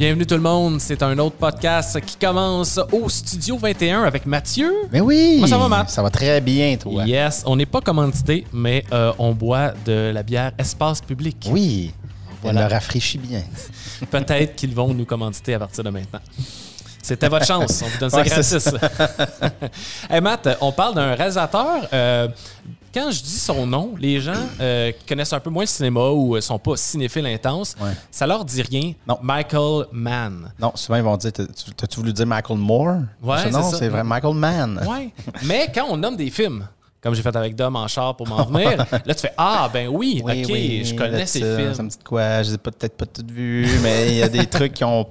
Bienvenue tout le monde, c'est un autre podcast qui commence au Studio 21 avec Mathieu. Mais oui! Comment ça va, Matt? Ça va très bien, toi. Yes, on n'est pas commandité, mais euh, on boit de la bière Espace Public. Oui, Voilà. elle me rafraîchit bien. Peut-être qu'ils vont nous commanditer à partir de maintenant. C'était votre chance, on vous donne ça Ouais, gratis. hey Matt, on parle d'un réalisateur. euh, quand je dis son nom, les gens euh, qui connaissent un peu moins le cinéma ou euh, sont pas cinéphiles intenses, Ouais. ça leur dit rien. Non. Michael Mann. Non, souvent ils vont dire T'as- tu- T'as-tu voulu dire Michael Moore? Ouais, c'est Non, c'est vrai, Michael Mann. Ouais. Mais quand on nomme des films, comme j'ai fait avec Dom en char pour m'en venir, là tu fais Ah, ben oui, Oui, ok, oui, je connais ces films. Ça me dit quoi Je les ai peut-être pas toutes vues, mais il y a des trucs qui ont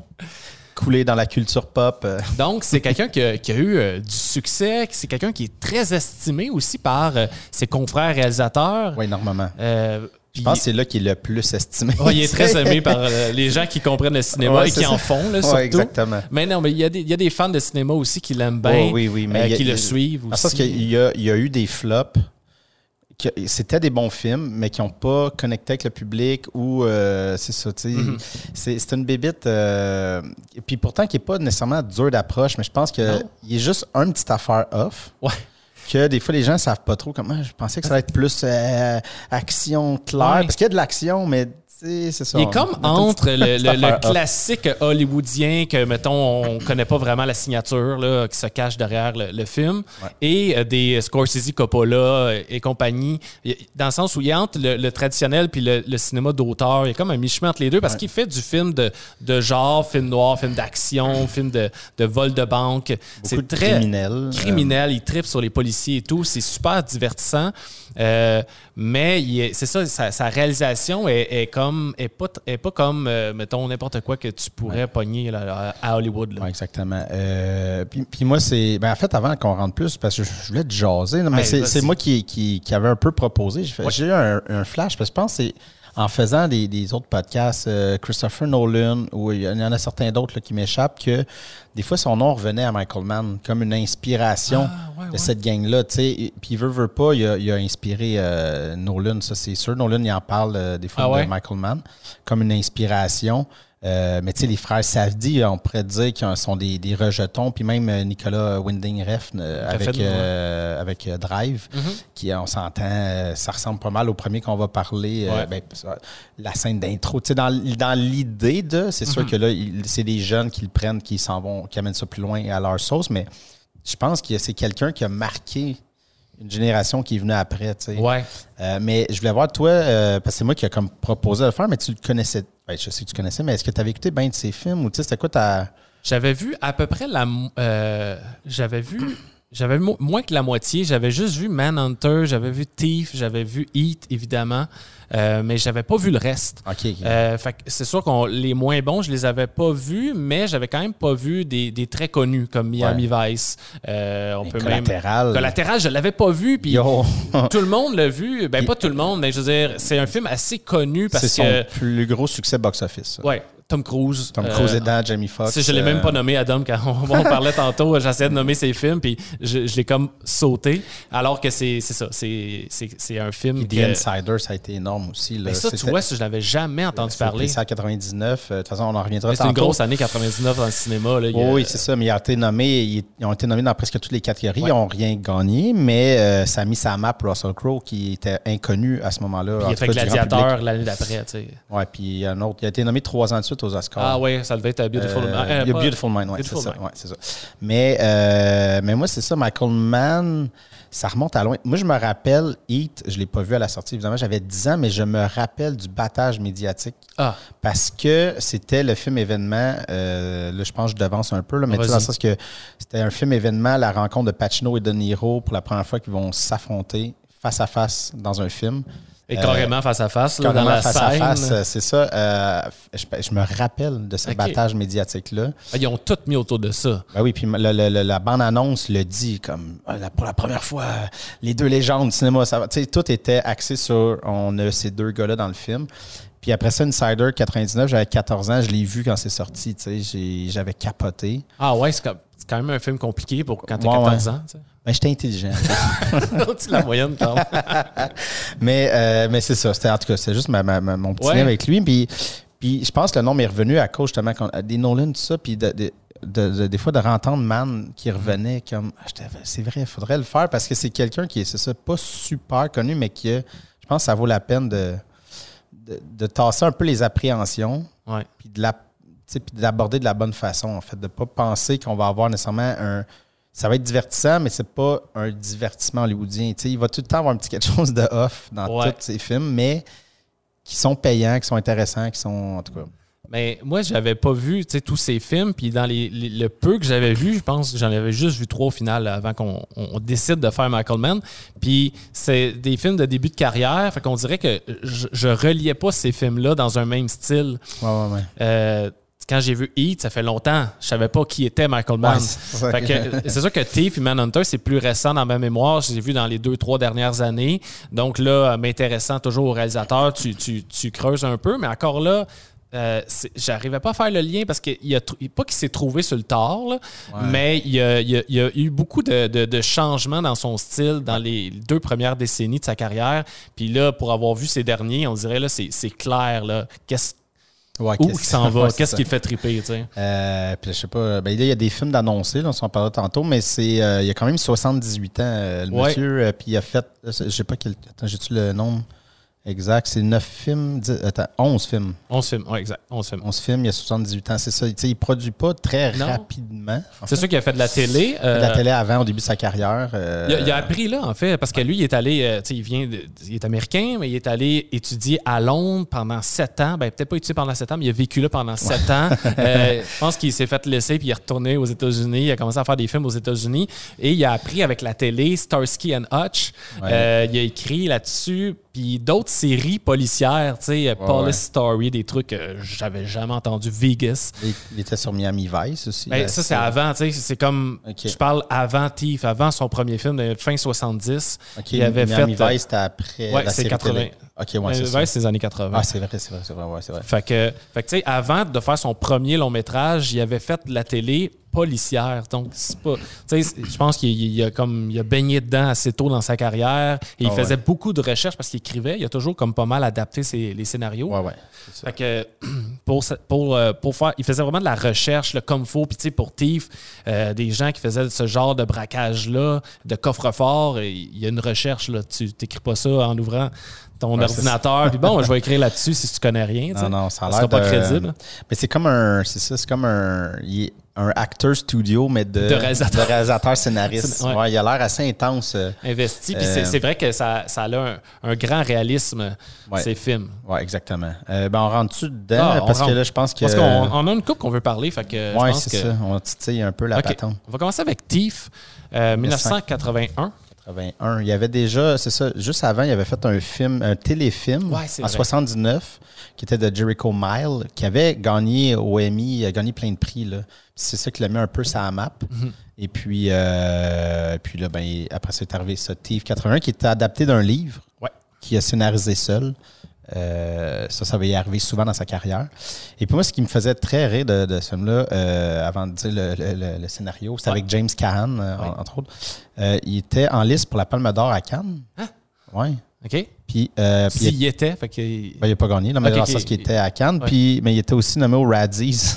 coulé dans la culture pop. euh. Donc, c'est quelqu'un qui, a- qui a eu euh, du succès, c'est quelqu'un qui est très estimé aussi par euh, ses confrères réalisateurs. Oui, normalement. Euh, Je pense que c'est là qu'il est le plus estimé. Ouais, il est très aimé par euh, les gens qui comprennent le cinéma Ouais, et qui en font, là, Ouais, exactement. Mais non, mais il y, a des- il y a des fans de cinéma aussi qui l'aiment bien, Oh, oui, oui, mais euh, il y a- qui le suivent le aussi. sens qu'il y a, il y a eu des flops. C'était des bons films, mais qui n'ont pas connecté avec le public ou euh, c'est ça, tu sais. Mm-hmm. C'est c'est une bébite. euh, et puis pourtant, qui n'est pas nécessairement dur d'approche, mais je pense qu'il est juste une petite affaire off. Ouais. Que des fois, les gens ne savent pas trop comment. Je pensais que ça allait être plus euh, action claire. Ouais. Parce qu'il y a de l'action, mais c'est ça. Il est comme entre le, classique hollywoodien que, mettons, on connaît pas vraiment la signature là, qui se cache derrière le, le film Ouais. et euh, des Scorsese, Coppola euh, et compagnie. Dans le sens où il y a entre le, traditionnel puis le, cinéma d'auteur. Il y a comme un mi-chemin entre les deux parce qu'il fait du film de, de genre, film noir, film d'action, film de, de vol de banque. C'est très criminels. criminel, il tripe sur les policiers et tout. C'est super divertissant. Euh, mais c'est ça, sa, sa réalisation est, est comme est pas, est pas comme, euh, mettons, n'importe quoi que tu pourrais pogner là, à Hollywood. là. Exactement. Euh, puis, puis moi, c'est. Ben, en fait, avant qu'on rentre plus, parce que je, je voulais te jaser, mais Ouais, c'est, moi qui, qui, qui avait un peu proposé. Ouais. j'ai eu un, un flash, parce que je pense que c'est en faisant des, des autres podcasts, euh, Christopher Nolan, ou il y en a certains d'autres qui m'échappent, que des fois, son nom revenait à Michael Mann comme une inspiration Ah, ouais, de ouais. cette gang-là. tu sais. Et- Puis, il veut, veut pas, il a, il a inspiré euh, Nolan, ça c'est sûr. Nolan, il en parle euh, des fois Ah ouais? de Michael Mann comme une inspiration. Euh, mais tu sais, les frères Savdi, on pourrait dire qu'ils sont des, des rejetons. Puis même euh, Nicolas Winding Refn euh, avec, ouais. avec Drive, qui, on s'entend, ça ressemble pas mal au premier qu'on va parler. euh, ben, la scène d'intro. Tu sais, dans, dans l'idée de, c'est sûr que là, c'est des jeunes qui le prennent, qui s'en vont, qui amènent ça plus loin à leur sauce. Mais je pense que c'est quelqu'un qui a marqué une génération qui est venue après. tu sais. Ouais. Mais je voulais voir, toi, parce que c'est moi qui a comme proposé de le faire, mais tu le connaissais. Ben, je sais que tu connaissais, mais est-ce que tu avais écouté bien de ses films ou tu sais, c'était quoi ta. J'avais vu à peu près la. euh, j'avais vu. J'avais mo- moins que la moitié. J'avais juste vu Manhunter, j'avais vu Thief, j'avais vu Heat, évidemment. Euh, mais j'avais pas vu le reste. Ok, ok. Euh, fait que c'est sûr que les moins bons, je les avais pas vus, mais j'avais quand même pas vu des, des très connus comme Miami Vice. Euh, on Mais peut Collatéral. même. Collatéral, je l'avais pas vu, puis tout le monde l'a vu. Ben pas tout le monde, mais je veux dire, c'est un film assez connu parce c'est que. son plus gros succès box-office. Ouais, Tom Cruise. Tom euh, Cruise dedans, Jamie Foxx. je l'ai même euh, pas nommé Adam quand on, on parlait tantôt, j'essayais de nommer ses films puis je, je l'ai comme sauté alors que c'est ça, c'est un film The que Insider, ça a été énorme aussi. Là. Ben ça tu vois, ça, je l'avais jamais entendu c'était parler. C'est en 99. euh, De toute façon, on en reviendra C'est une grosse année 99 dans le cinéma là, il y a- Oh oui, c'est ça, mais ils ont été nommés, ils, ont été nommés dans presque toutes les catégories. Ils n'ont rien gagné, mais euh, ça a mis sa map Russell Crowe qui était inconnu à ce moment-là. Puis en il a fait Gladiateur l'année d'après, tu sais. public. Ouais, puis un autre. Il a été nommé trois ans de suite aux Oscars. Ah ouais, ça devait être Beautiful Euh, Mind. Euh, il y a pas- Beautiful Mind, c'est Beautiful ça, Mind. ouais, c'est ça. Mais, euh, mais moi, c'est ça, Michael Mann, ça remonte à loin. Moi, je me rappelle Heat, je ne l'ai pas vu à la sortie, évidemment, j'avais 10 ans, mais je me rappelle du battage médiatique Ah, parce que c'était le film événement, euh, là, je pense que je devance un peu, là, mais tu sais, dans le sens que c'était un film événement, la rencontre de Pacino et De Niro pour la première fois qu'ils vont s'affronter face à face dans un film. Et Euh, carrément face à face là, dans la face scène. à face, euh, c'est ça. Euh, je, je me rappelle de ce Ok. battage médiatique-là. Ah, Ils ont tout mis autour de ça. Ben oui, puis la bande-annonce le dit comme ah, pour la première fois, les deux légendes du cinéma. Ça, va. Tu sais, tout était axé sur on a ces deux gars-là dans le film. Puis après ça, Insider 99, j'avais 14 ans, je l'ai vu quand c'est sorti. tu sais, j'ai- J'avais capoté. Ah ouais, c'est comme- c'est quand même un film compliqué pour quand t'as Ouais, 14 ouais. ans. tu sais. Ben, j'étais intelligent. De la moyenne, quand même. mais euh, mais c'est ça. En tout cas, c'était juste ma- ma- ma- mon petit Ouais. lien avec lui. Puis, Puis je pense que le nom est revenu à cause justement des Nolan, tout ça, puis de- de- de- de- des fois de rentendre Man qui revenait comme Ah, c'est vrai, il faudrait le faire parce que c'est quelqu'un qui est, c'est ça, pas super connu, mais qui je pense que ça vaut la peine de, de, tasser un peu les appréhensions, puis de la puis de la bonne façon, en fait, de ne pas penser qu'on va avoir nécessairement un. Ça va être divertissant, mais c'est pas un divertissement hollywoodien. Tu sais, il va tout le temps avoir un petit quelque chose de off dans Ouais. tous ses films, mais qui sont payants, qui sont intéressants, qui sont. En tout cas. Mais moi, j'avais pas vu tous ces films. Puis dans les, les- le peu que j'avais vu, je pense que j'en avais juste vu trois au final avant qu'on on- on décide de faire Michael Mann. Puis c'est des films de début de carrière. Fait qu'on dirait que je, je reliais pas ces films-là dans un même style. Ouais, ouais, ouais. Euh, quand j'ai vu Heat, ça fait longtemps. Je savais pas qui était Michael Mann. Ouais, c'est sûr que Thief et Manhunter, c'est plus récent dans ma mémoire. Je les ai vus dans les deux, trois dernières années. Donc là, euh, m'intéressant toujours au réalisateur, tu, tu- tu creuses un peu. Mais encore là, euh, j'arrivais pas à faire le lien parce qu'il y a pas qu'il s'est trouvé sur le tard, là, mais il y, a, il y a- il y a eu beaucoup de, de- de changements dans son style dans les deux premières décennies de sa carrière. Puis là, pour avoir vu ces derniers, on dirait là, c'est c'est clair là, qu'est-ce Ouais, où il s'en va, qu'est-ce qui le fait triper, tu sais? Euh, puis je sais pas, ben là, il y a des films d'annoncés, on s'en parlera tantôt, mais c'est euh, il y a quand même 78 ans, euh, le Ouais. monsieur, euh, puis il a fait, je sais pas quel, attends, j'ai-tu le nombre? Exact, c'est 9 films, dix- attends, 11 films, 11 films, ouais, exact, 11 films. 11 films, il y a 78 ans, c'est ça, tu sais, il produit pas très Non. rapidement. en C'est sûr qu'il a fait de la télé. Euh, de la télé avant, au début de sa carrière. euh, Il a, il a appris là, en fait, parce que lui, il est allé, euh, tu sais, il vient, de- il est américain, mais il est allé étudier à Londres pendant sept ans. Ben, peut-être pas étudier pendant sept ans, mais il a vécu là pendant sept ans. Euh, je pense qu'il s'est fait laisser, puis il est retourné aux États-Unis. Il a commencé à faire des films aux États-Unis. Et il a appris avec la télé, Starsky and Hutch. Ouais. Euh, il a écrit là-dessus, puis d'autres séries policières, tu sais, Police ouais. Story, des trucs que j'avais jamais entendu. Vegas. il, était sur Miami Vice aussi. Ben, euh, ça, c'est avant, tu sais. C'est comme. Je parle avant Thief, avant son premier film de fin 70. Ok, il avait Miami fait. Vice, c'était après Ouais, la série 80. télé. Ok, ouais, Euh, c'est ouais, ça. c'est les années 80. Ah, c'est vrai, c'est vrai, c'est vrai, ouais, c'est vrai. Fait que, fait que tu sais, avant de faire son premier long métrage, il avait fait de la télé policière. Donc, c'est pas. Tu sais, je pense qu'il il a comme il a baigné dedans assez tôt dans sa carrière. Et il Ah ouais. faisait beaucoup de recherches parce qu'il écrivait. Il a toujours comme pas mal adapté ses- les scénarios. Ouais, ouais. Fait que pour, pour, euh, pour faire. Il faisait vraiment de la recherche, le comme faut. Puis, tu sais, pour Thief, euh, des gens qui faisaient ce genre de braquage-là, de coffre-fort, il y a une recherche, là. Tu n'écris pas ça en ouvrant ton Ouais, ordinateur. Puis bon, je vais écrire là-dessus si tu connais rien. Non, non, ça a l'air pas crédible. Mais c'est comme un, c'est ça, c'est comme un, un acteur studio, mais de, De réalisateur. de réalisateur scénariste. Ouais. Ouais, il a l'air assez intense. euh, Investi. Puis Euh, c'est- c'est vrai que ça, ça a un, un grand réalisme, ces films. Ouais, exactement. Euh, ben, on rentre-tu dedans? Ah, parce que là, je pense que. Parce qu'on on a une coupe qu'on veut parler. Fait que pense c'est que. ça. On titille un peu la Ok. patente. On va commencer avec Thief, euh, 1981. 81. Il y avait déjà, c'est ça, juste avant, il avait fait un film, un téléfilm Ouais, c'est en vrai. 79 qui était de Jericho Mile, qui avait gagné au Emmy, il a gagné plein de prix. là. C'est ça qui l'a mis un peu sur la map. Mhm. Et puis, euh, puis là, ben, après ça est arrivé ça, Thief 81, qui était adapté d'un livre Ouais. qui a scénarisé seul. Euh, ça, ça va y arriver souvent dans sa carrière. Et puis moi, ce qui me faisait très rire de, de ce film-là, euh, avant de dire le, le- le- le scénario, c'était Ouais. avec James Caan, euh, Ouais. entre autres. Euh, il était en liste pour la Palme d'Or à Cannes. Hein? Ouais. OK? Puis, puis il, S'il y était, fait ben, il a pas gagné, là, mais Ok, dans ok. le sens qu'il était à Cannes. Ouais. Puis, mais il était aussi nommé au Razzies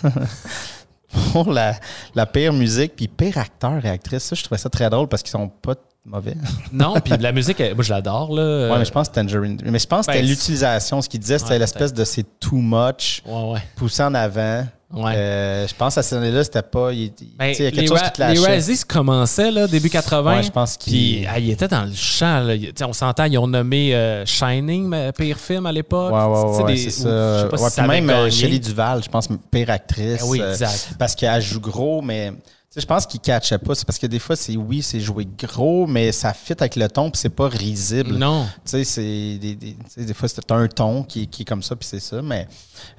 pour la, la pire musique, puis pire acteur et actrice. Ça, je trouvais ça très drôle parce qu'ils sont pas mauvais. Non, puis la musique, elle- moi, je l'adore, là. Ouais, mais je pense que Tangerine. Mais je pense que c'était ben, l'utilisation. Ce qu'il disait, c'était Ouais, l'espèce de c'est too much, Ouais, ouais. poussé en avant. Ouais. Euh, je pense à cette année-là, c'était pas. Il, Ben, il y a quelque les, chose qui te les lâchait. Razzies commençaient, là, début 80. Ouais, je pense qu'il- Puis, ah, il était dans le champ, là. On s'entend, ils ont nommé euh, Shining, pire film à l'époque. Ouais, ouais, ouais, des- ça. Je sais pas Ouais, si ça même euh. Shelley Duval, je pense, pire actrice. Ben oui, euh, exact. parce qu'elle joue gros, mais sais, je pense qu'il ne catchait pas. C'est parce que des fois, c'est oui, c'est jouer gros, mais ça fit avec le ton, puis c'est pas risible. Non. Tu sais, c'est des, des, des fois, c'est un ton qui, qui est comme ça, puis c'est ça. Mais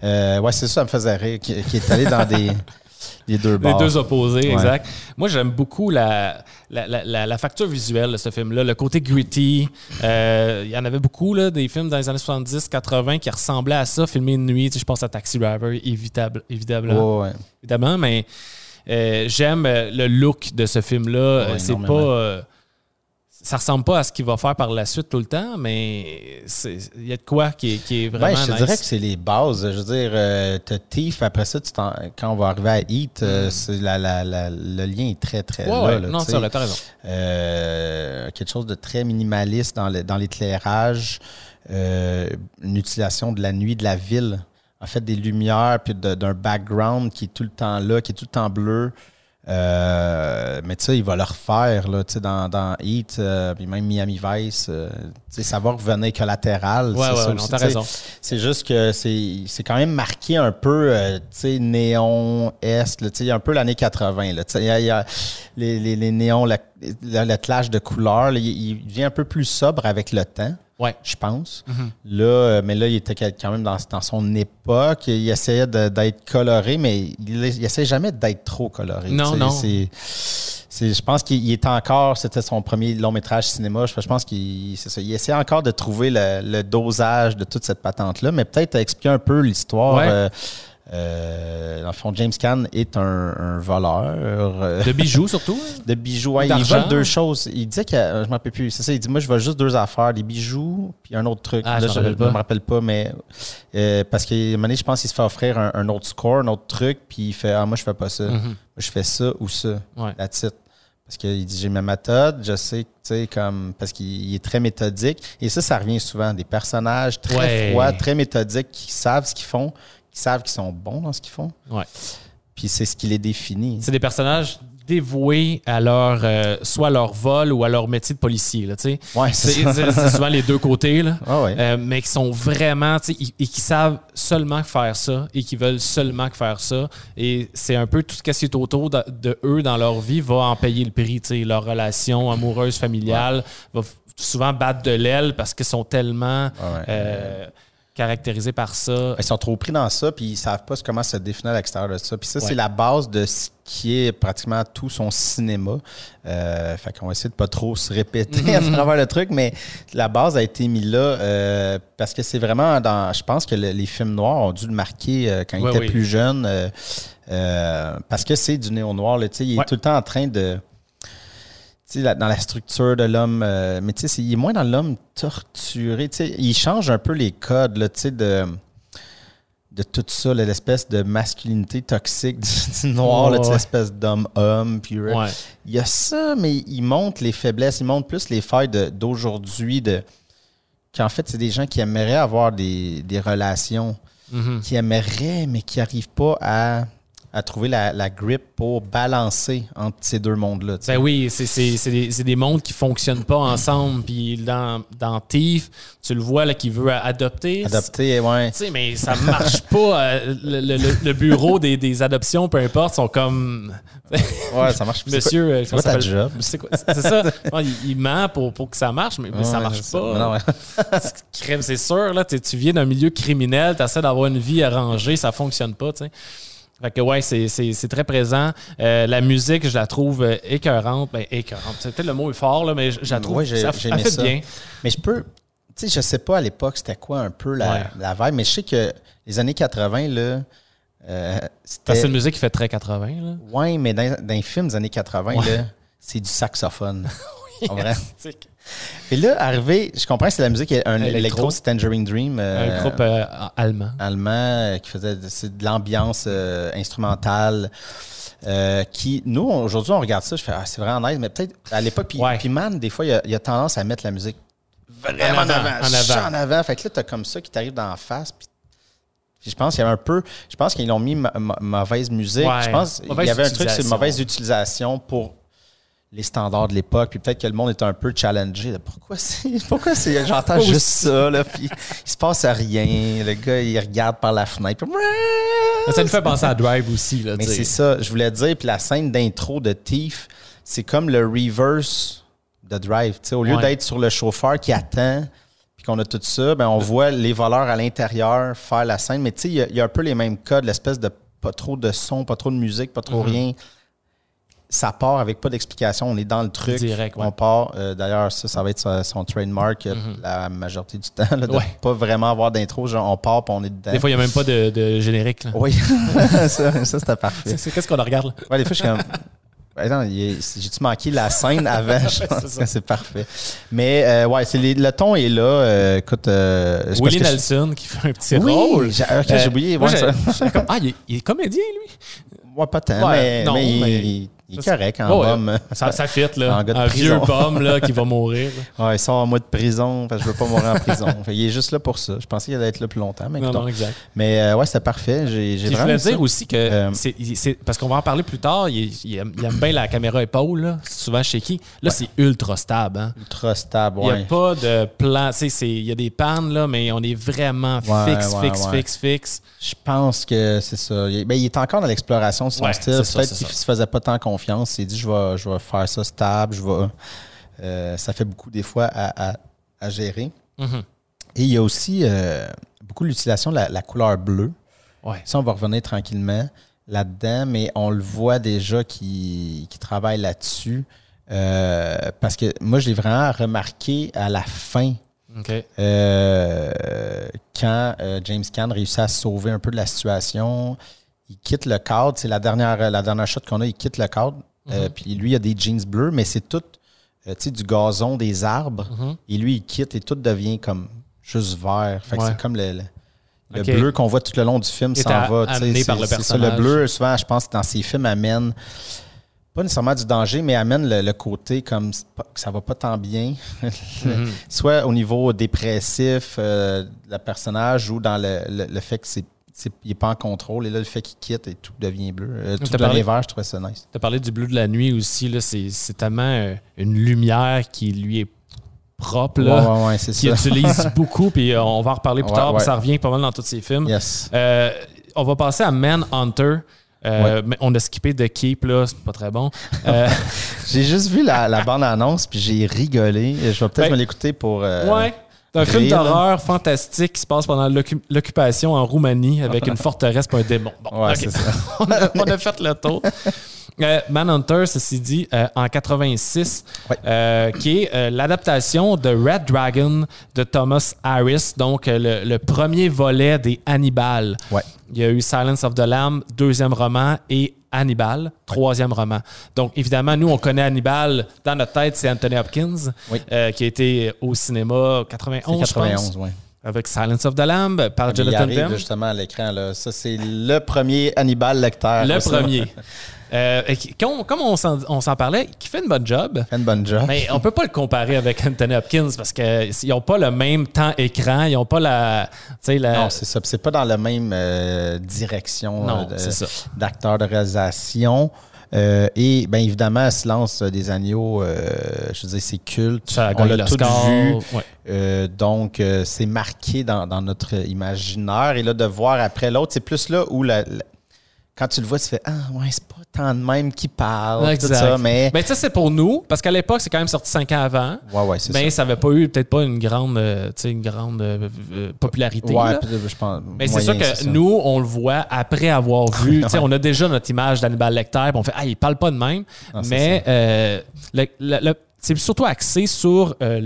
euh, ouais, c'est ça, ça me faisait rire, qui, qui est allé dans des, les deux Les deux opposés, Ouais. exact. Moi, j'aime beaucoup la, la, la- la- facture visuelle de ce film-là, le côté gritty. Euh, Il y en avait beaucoup, là, des films dans les années 70-80 qui ressemblaient à ça, filmés de nuit. Tu sais, je pense à Taxi Driver, évidemment. Ouais. évidemment, mais euh, j'aime euh, le look de ce film-là. Euh, c'est pas. euh, ça ressemble pas à ce qu'il va faire par la suite tout le temps, mais il y a de quoi qui est, qui est Ben, vraiment je nice. dirais que c'est les bases. Je veux dire, euh, t'as Thief, après ça, tu quand on va arriver à Heat, euh, c'est la- la- la- le lien est très, très Mm. Ouais, là. ouais, là, non, tu vrai, t'as raison. Euh, quelque chose de très minimaliste dans l'éclairage, une utilisation de la nuit, de la ville, en fait, des lumières, puis d'un background qui est tout le temps là, qui est tout le temps bleu. Euh, mais tu sais, il va le refaire là, tu sais, dans, dans Heat, euh, puis même Miami Vice. euh, tu sais, ça va revenir collatéral. Ouais, c'est ouais, raison. C'est juste que c'est c'est quand même marqué un peu, euh, tu sais, néon est, tu sais, un peu l'année 80. Là, tu sais, il y a, y a les, les, les néons, la- le, clash de couleurs, il, il devient un peu plus sobre avec le temps, Ouais. je pense. Mhm. Là, euh, mais là, il était quand même dans, dans son époque. Il essayait d'être coloré, mais il, il essayait jamais d'être trop coloré. Non, non. Je pense qu'il est encore, c'était son premier long métrage cinéma. Je, je pense qu'il il essaie encore de trouver le, le dosage de toute cette patente-là, mais peut-être expliquer un peu l'histoire. Ouais. Euh, euh, dans le fond, James Caan est un, un voleur euh, De bijoux surtout. hein? de bijoux. Ouais, il vole deux choses. Il disait que, euh, je m'en rappelle plus, c'est ça, il dit, moi, je vole juste deux affaires, des bijoux, puis un autre truc. Ah, je Là, je ne me rappelle pas, mais euh, parce qu'à un moment donné, je pense qu'il se fait offrir un, un autre score, un autre truc, puis il fait, ah, moi, je fais pas ça. Moi, Mhm. je fais ça ou ça. Ouais. That's it. Parce qu'il dit, j'ai ma méthode, je sais, tu sais, comme, parce qu'il il est très méthodique. Et ça, ça revient souvent. Des personnages très Ouais. froids, très méthodiques, qui savent ce qu'ils font, qui savent qu'ils sont bons dans ce qu'ils font. Ouais. Puis c'est ce qui les définit. C'est des personnages dévoués à leur euh, soit à leur vol ou à leur métier de policier. Là. Ouais, c'est, souvent les deux côtés. Là. Ah ouais. Euh, mais qui sont vraiment, ils- et qui savent seulement faire ça et qui veulent seulement faire ça. Et c'est un peu tout ce qui est autour de, de eux dans leur vie va en payer le prix. Leur relation amoureuse, familiale va souvent battre de l'aile parce qu'ils sont tellement Ouais. euh, caractérisés par ça. Ils sont trop pris dans ça, puis ils savent pas comment se définir à l'extérieur de ça. Puis ça, Ouais. c'est la base de ce qui est pratiquement tout son cinéma. Euh, fait qu'on va essayer de pas trop se répéter à travers le truc, mais la base a été mise là euh, parce que c'est vraiment dans. Je pense que le- les films noirs ont dû le marquer euh, quand il était oui. plus jeune. parce que c'est du néo noir. Là, tu sais, il est Ouais. tout le temps en train de. La- dans la structure de l'homme, euh, mais tu sais, il est moins dans l'homme torturé. Tu sais, il change un peu les codes, là, tu sais, de, de tout ça, l'espèce de masculinité toxique du, du noir, Ouais. l'espèce d'homme-homme. Ouais. Il y a ça, mais il montre les faiblesses, il montre plus les failles d'aujourd'hui, de, qu'en fait, c'est des gens qui aimeraient avoir des, des relations, Mhm. qui aimeraient, mais qui n'arrivent pas à, à trouver la, la grip pour balancer entre ces deux mondes-là. Ben oui, c'est, des, des mondes qui fonctionnent pas ensemble. Puis dans, dans Thief, tu le vois là, qui veut adopter. Adopter, ouais. Tu sais, mais ça marche pas. euh, Le, le- bureau des, des adoptions, peu importe, sont comme. Ouais, ça marche. Monsieur. euh, C'est quoi ta job? C'est, ça. Il, il ment pour, pour que ça marche, mais, mais ça Ouais, marche ça. pas. Non, ouais. C'est sûr, là, tu tu viens d'un milieu criminel, tu essaies d'avoir une vie arrangée, ça fonctionne pas, tu sais. Fait que ouais, c'est, très présent. Euh, la musique, je la trouve euh, écœurante. Ben, écœurante. C'est peut-être le mot est fort, là, mais je, je la trouve Ouais, ça, fait ça. bien. Mais je peux. Tu sais, je sais pas à l'époque c'était quoi un peu la, Ouais. la vibe, mais je sais que les années 80, là, euh, c'est une musique qui fait très 80. Là. Ouais, mais dans, dans les films des années 80, Ouais. là, c'est du saxophone. C'est Et là, arrivé, je comprends que c'est la musique, un Électro. électro, c'est Tangerine Dream. euh, un groupe euh, allemand. allemand euh, qui faisait de, c'est de l'ambiance instrumentale. qui, nous, aujourd'hui, on regarde ça, je fais, ah, c'est vraiment nice, mais peut-être à l'époque, puis Ouais. man, des fois, il y a, il y a tendance à mettre la musique vraiment En en avant, en avant. en avant. Fait que là, t'as comme ça qui t'arrive dans la face, puis je pense qu'il y avait un peu, je pense qu'ils l'ont mis ma- ma- mauvaise musique. Ouais. Je pense qu'il y avait un truc sur une mauvaise utilisation pour les standards de l'époque. Puis peut-être que le monde était un peu challengé. là. Pourquoi c'est, pourquoi c'est, j'entends juste ça, là, puis il se passe rien. Le gars, il regarde par la fenêtre. puis- Ça nous fait penser à Drive aussi. Là, Mais c'est ça, je voulais dire. Puis la scène d'intro de Thief, c'est comme le reverse de Drive. Au lieu Ouais. d'être sur le chauffeur qui attend, puis qu'on a tout ça, ben on voit les voleurs à l'intérieur faire la scène. Mais tu sais, il y a- il y, a un peu les mêmes codes, l'espèce de pas trop de son, pas trop de musique, pas trop Mhm. rien. Ça part avec pas d'explication. On est dans le truc. Direct, ouais. On part. Euh, D'ailleurs, ça, ça va être son, son trademark euh, Mhm. la majorité du temps, là, de Ouais. pas vraiment avoir d'intro. Genre, on part puis on est dedans. Des fois, il n'y a même pas de, de générique. Là. Oui, ça, ça c'était parfait. C'est- Qu'est-ce qu'on regarde là? Ouais, des fois, je suis comme. Est- J'ai-tu manqué la scène avant? C'est parfait. Mais euh, ouais, c'est le ton est là. euh, écoute, euh, Willie je- Nelson qui fait un petit Oui, rôle. j'ai ok, j'ai oublié. moi, ouais, j'ai- ça. j'étais comme, ah, il est, il est comédien, lui? Ouais, pas tant, Ouais, mais, non, mais mais- il- il est Ça, correct en Ouais, bum. Ça, ça fit, là. En gars de un vieux bum là, qui va mourir. là. Ouais, il sort en mois de prison. Fait je veux pas mourir en prison. Fait, il est juste là pour ça. Je pensais qu'il allait être là plus longtemps. Mais, Non, non, exact. mais euh, ouais, c'était parfait. J'ai je voulais ça. dire aussi que Euh, c'est, parce qu'on va en parler plus tard, il, il aime, il aime bien la caméra épaule, là, c'est souvent shaky. Là, c'est ultra stable. Hein? ultra stable, Il n'y ouais. a pas de plan. Il y a des pannes, là, mais on est vraiment Ouais, fixe, ouais, fixe, ouais. fixe, fixe. Je pense que c'est ça. Il, ben, il est encore dans l'exploration de son Ouais, style. Peut-être qu'il se faisait pas tant confiance. S'est dit je vais, je vais faire ça stable. Je vais, euh, ça fait beaucoup des fois à, à- à gérer. Mhm. Et il y a aussi euh, beaucoup l'utilisation de la, la couleur bleue. Ouais. Ça, on va revenir tranquillement là-dedans, mais on le voit déjà qui, qui travaille là-dessus. Euh, parce que moi, je l'ai vraiment remarqué à la fin euh, quand euh, James Caan réussit à sauver un peu de la situation, il quitte le cadre. C'est la dernière, la dernière shot qu'on a, il quitte le cadre. Euh, puis lui, il a des jeans bleus, mais c'est tout euh, tu sais, du gazon, des arbres. Mhm. Et lui, il quitte et tout devient comme juste vert. Fait que Ouais. c'est comme le, le- le bleu qu'on voit tout le long du film s'en va. c'est- le ça, le bleu, souvent, je pense, dans ces films, amène pas nécessairement du danger, mais amène le, le côté comme que ça va pas tant bien. Mhm. Soit au niveau dépressif euh, de la personnage ou dans le, le- le fait que c'est- il n'est pas en contrôle. Et là, le fait qu'il quitte et tout devient bleu. Euh, tout T'as devient parlé- vert, je trouvais ça nice. Tu as parlé du bleu de la nuit aussi. C'est, tellement euh, une lumière qui lui est propre, là, Ouais, ouais, ouais, qui ça. utilise beaucoup. Puis euh, on va en reparler plus tard. puis. Ça revient pas mal dans tous ses films. Yes. Euh, on va passer à Manhunter. Euh, mais on a skippé The Keep, là, c'est pas très bon. Euh, J'ai juste vu la, la bande-annonce, puis j'ai rigolé. Je vais peut-être Ben, me l'écouter pour. euh, ouais. C'est un film d'horreur fantastique qui se passe pendant l'occu- l'occupation en Roumanie avec une forteresse et un démon. Bon, Ouais, ça. on, a, on a fait le tour. Euh, Manhunter, ceci dit, euh, en 86, Ouais. euh, qui est l'adaptation de Red Dragon de Thomas Harris, donc le, le premier volet des Hannibal. Ouais. Il y a eu Silence of the Lamb, deuxième roman, et Hannibal, troisième roman. Donc, évidemment, nous, on connaît Hannibal. Dans notre tête, c'est Anthony Hopkins, Oui. euh, qui a été au cinéma C'est 91, je pense, 91, oui. avec Silence of the Lamb par Il Jonathan arrive Demme. justement à l'écran. là. Ça, c'est le premier Hannibal lecteur. Le premier. Euh, comme on s'en parlait, qui fait une bonne job. Fait une bonne job. Mais on peut pas le comparer avec Anthony Hopkins parce qu'ils n'ont pas le même temps écran, ils n'ont pas la. Non, c'est ça. C'est pas dans la même euh, direction euh, de- d'acteur de réalisation. Euh, et bien évidemment, Silence des agneaux, euh, je veux dire, c'est culte. Ça a On l'a tout l'Oscar. vu. Ouais. Euh, donc, c'est marqué dans, dans notre imaginaire. Et là, de voir après l'autre, c'est plus là où la- la- quand tu le vois, tu fais Ah, ouais, c'est pas tant de même qui parle. Exact. Tout ça, mais. Mais ça, c'est pour nous, parce qu'à l'époque, c'est quand même sorti cinq ans avant. ouais, ouais, c'est Mais ça. n'avait pas eu peut-être pas une grande, euh, une grande euh, euh, popularité. Ouais, là. je pense. Mais c'est sûr que nous, on le voit après avoir vu. On a déjà notre image d'Hannibal Lecter, puis on fait Ah, il parle pas de même. Ah, mais euh, le- le- le- c'est surtout axé sur euh,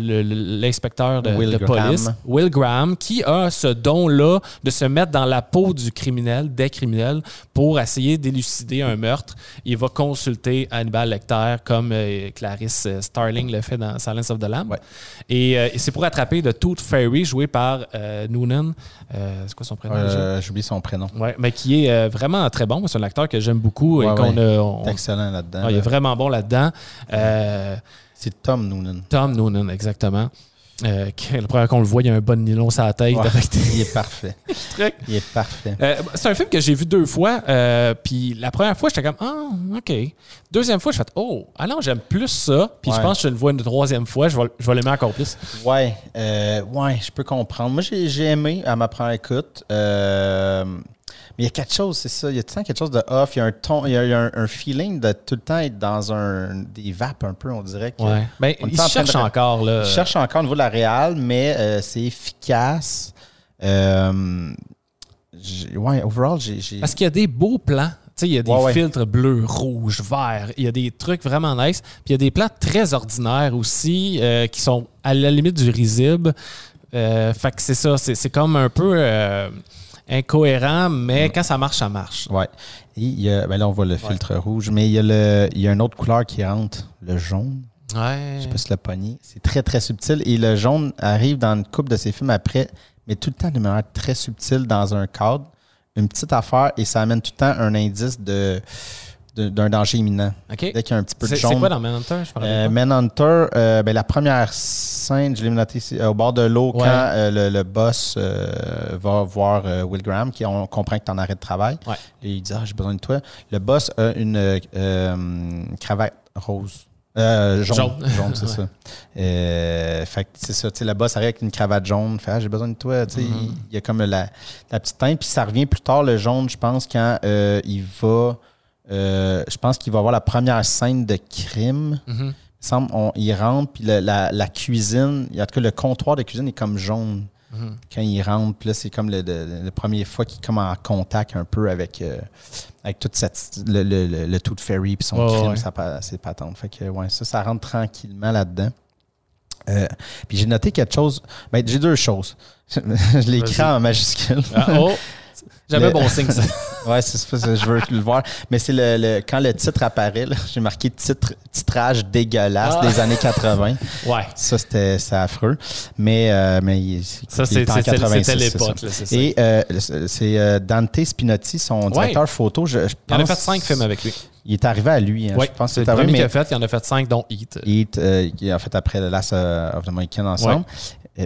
l'inspecteur de, Will de police, Graham. Will Graham, qui a ce don-là de se mettre dans la peau du criminel, des criminels, pour essayer d'élucider un meurtre. Il va consulter Hannibal Lecter comme euh, Clarice euh, Starling le fait dans Silence of the Lamb. Ouais. Et, euh, et c'est pour attraper de Tooth Fairy, joué par Noonan. C'est quoi son prénom J'oublie son prénom. Ouais, mais qui est vraiment très bon. C'est un acteur que j'aime beaucoup et Ouais, qu'on ouais. a. on- excellent là-dedans. Ah, il est vraiment bon là-dedans. C'est Tom Noonan. Tom Noonan, exactement. Euh, première fois qu'on le voit, il y a un bon nylon sur la tête Ouais, avec des il est parfait. Il est parfait. Euh, c'est un film que j'ai vu deux fois. euh, puis la première fois, j'étais comme Ah, OK. Deuxième fois, je fais Oh, ah non, j'aime plus ça. Puis je pense que je le vois une troisième fois, je vais, je vais l'aimer encore plus. Ouais, euh, ouais, je peux comprendre. Moi, j'ai j'ai aimé à ma première écoute. Mais il y a quelque chose, c'est ça. Il y a tout le temps quelque chose de off. Il y a un ton, il y a, il y a un, un feeling de tout le temps être dans un des vapes un peu, on dirait. Que Ouais. Ben, On il en cherche de- encore. Là. Je cherche encore au niveau de la réal, mais euh, c'est efficace. Euh, ouais, overall, j'ai. Parce qu'il y a des beaux plans. Tu sais, il y a des Ouais, ouais. filtres bleus, rouges, verts. Il y a des trucs vraiment nice. Puis il y a des plans très ordinaires aussi euh, qui sont à la limite du risible. Fait que c'est ça. C'est c'est comme un peu. Incohérent, mais quand ça marche, ça marche. Ouais. Et il y a, ben là, on voit le filtre rouge, mais il y, a le, il y a une autre couleur qui rentre, le jaune. Ouais. Je sais pas si le pogné. C'est très, très subtil. Et le jaune arrive dans une coupe de ses films après, mais tout le temps de manière très subtile dans un cadre, une petite affaire, et ça amène tout le temps un indice de- d'un danger imminent. Dès qu'il y a un petit peu de jaune. c'est quoi dans Manhunter? Je Euh. Manhunter, euh, ben, la première scène, je l'ai noté ici, euh, au bord de l'eau, Ouais. quand euh, le, le boss va voir Will Graham, qui on comprend que tu en arrêt de travail. Ouais. Et il dit ah, J'ai besoin de toi. Le boss a une cravate rose. Euh, jaune. Jaune. Jaune, c'est Ouais. ça. Euh, fait que c'est ça. tu sais, Le boss arrive avec une cravate jaune. Fait ah, J'ai besoin de toi. Tu sais, Mm-hmm. il, il y a comme la, la petite teinte. Puis ça revient plus tard, le jaune, je pense, quand euh, il va. Euh, je pense qu'il va voir la première scène de crime. Mhm. Il me semble, on- il rentre, puis la, la cuisine, en tout cas, le comptoir de cuisine est comme jaune Mhm. quand il rentre. Puis là, c'est comme le, le, le premier fois qu'il est en contact un peu avec, euh, avec toute cette, le, le, le, le Tooth Fairy puis son Ouais, crime, ouais. sa pa- ses patentes. Fait que, ouais, ça, ça rentre tranquillement là-dedans. Euh, puis j'ai noté quelque chose. Ben, j'ai deux choses. je Vas-y. en majuscule. Ah, oh! J'avais Le- bon signe, ça. Ouais, c'est ça, je veux le voir. Mais c'est le, le- quand le titre apparaît, j'ai marqué titre, titrage dégueulasse Ah. des années 80. Ouais. Ça, c'était affreux. Mais, euh, mais il, Ça, c'était 86, c'était c'est l'époque. Et euh, c'est euh, Dante Spinotti, son directeur photo. Je, je Il en a fait cinq films avec lui. Il est arrivé à lui. hein. Ouais, je pense c'est que le premier arrivé, qu'il a fait. Il en a fait cinq, dont Heat. Heat, euh, il a fait après The Last euh, of the Mohican ensemble.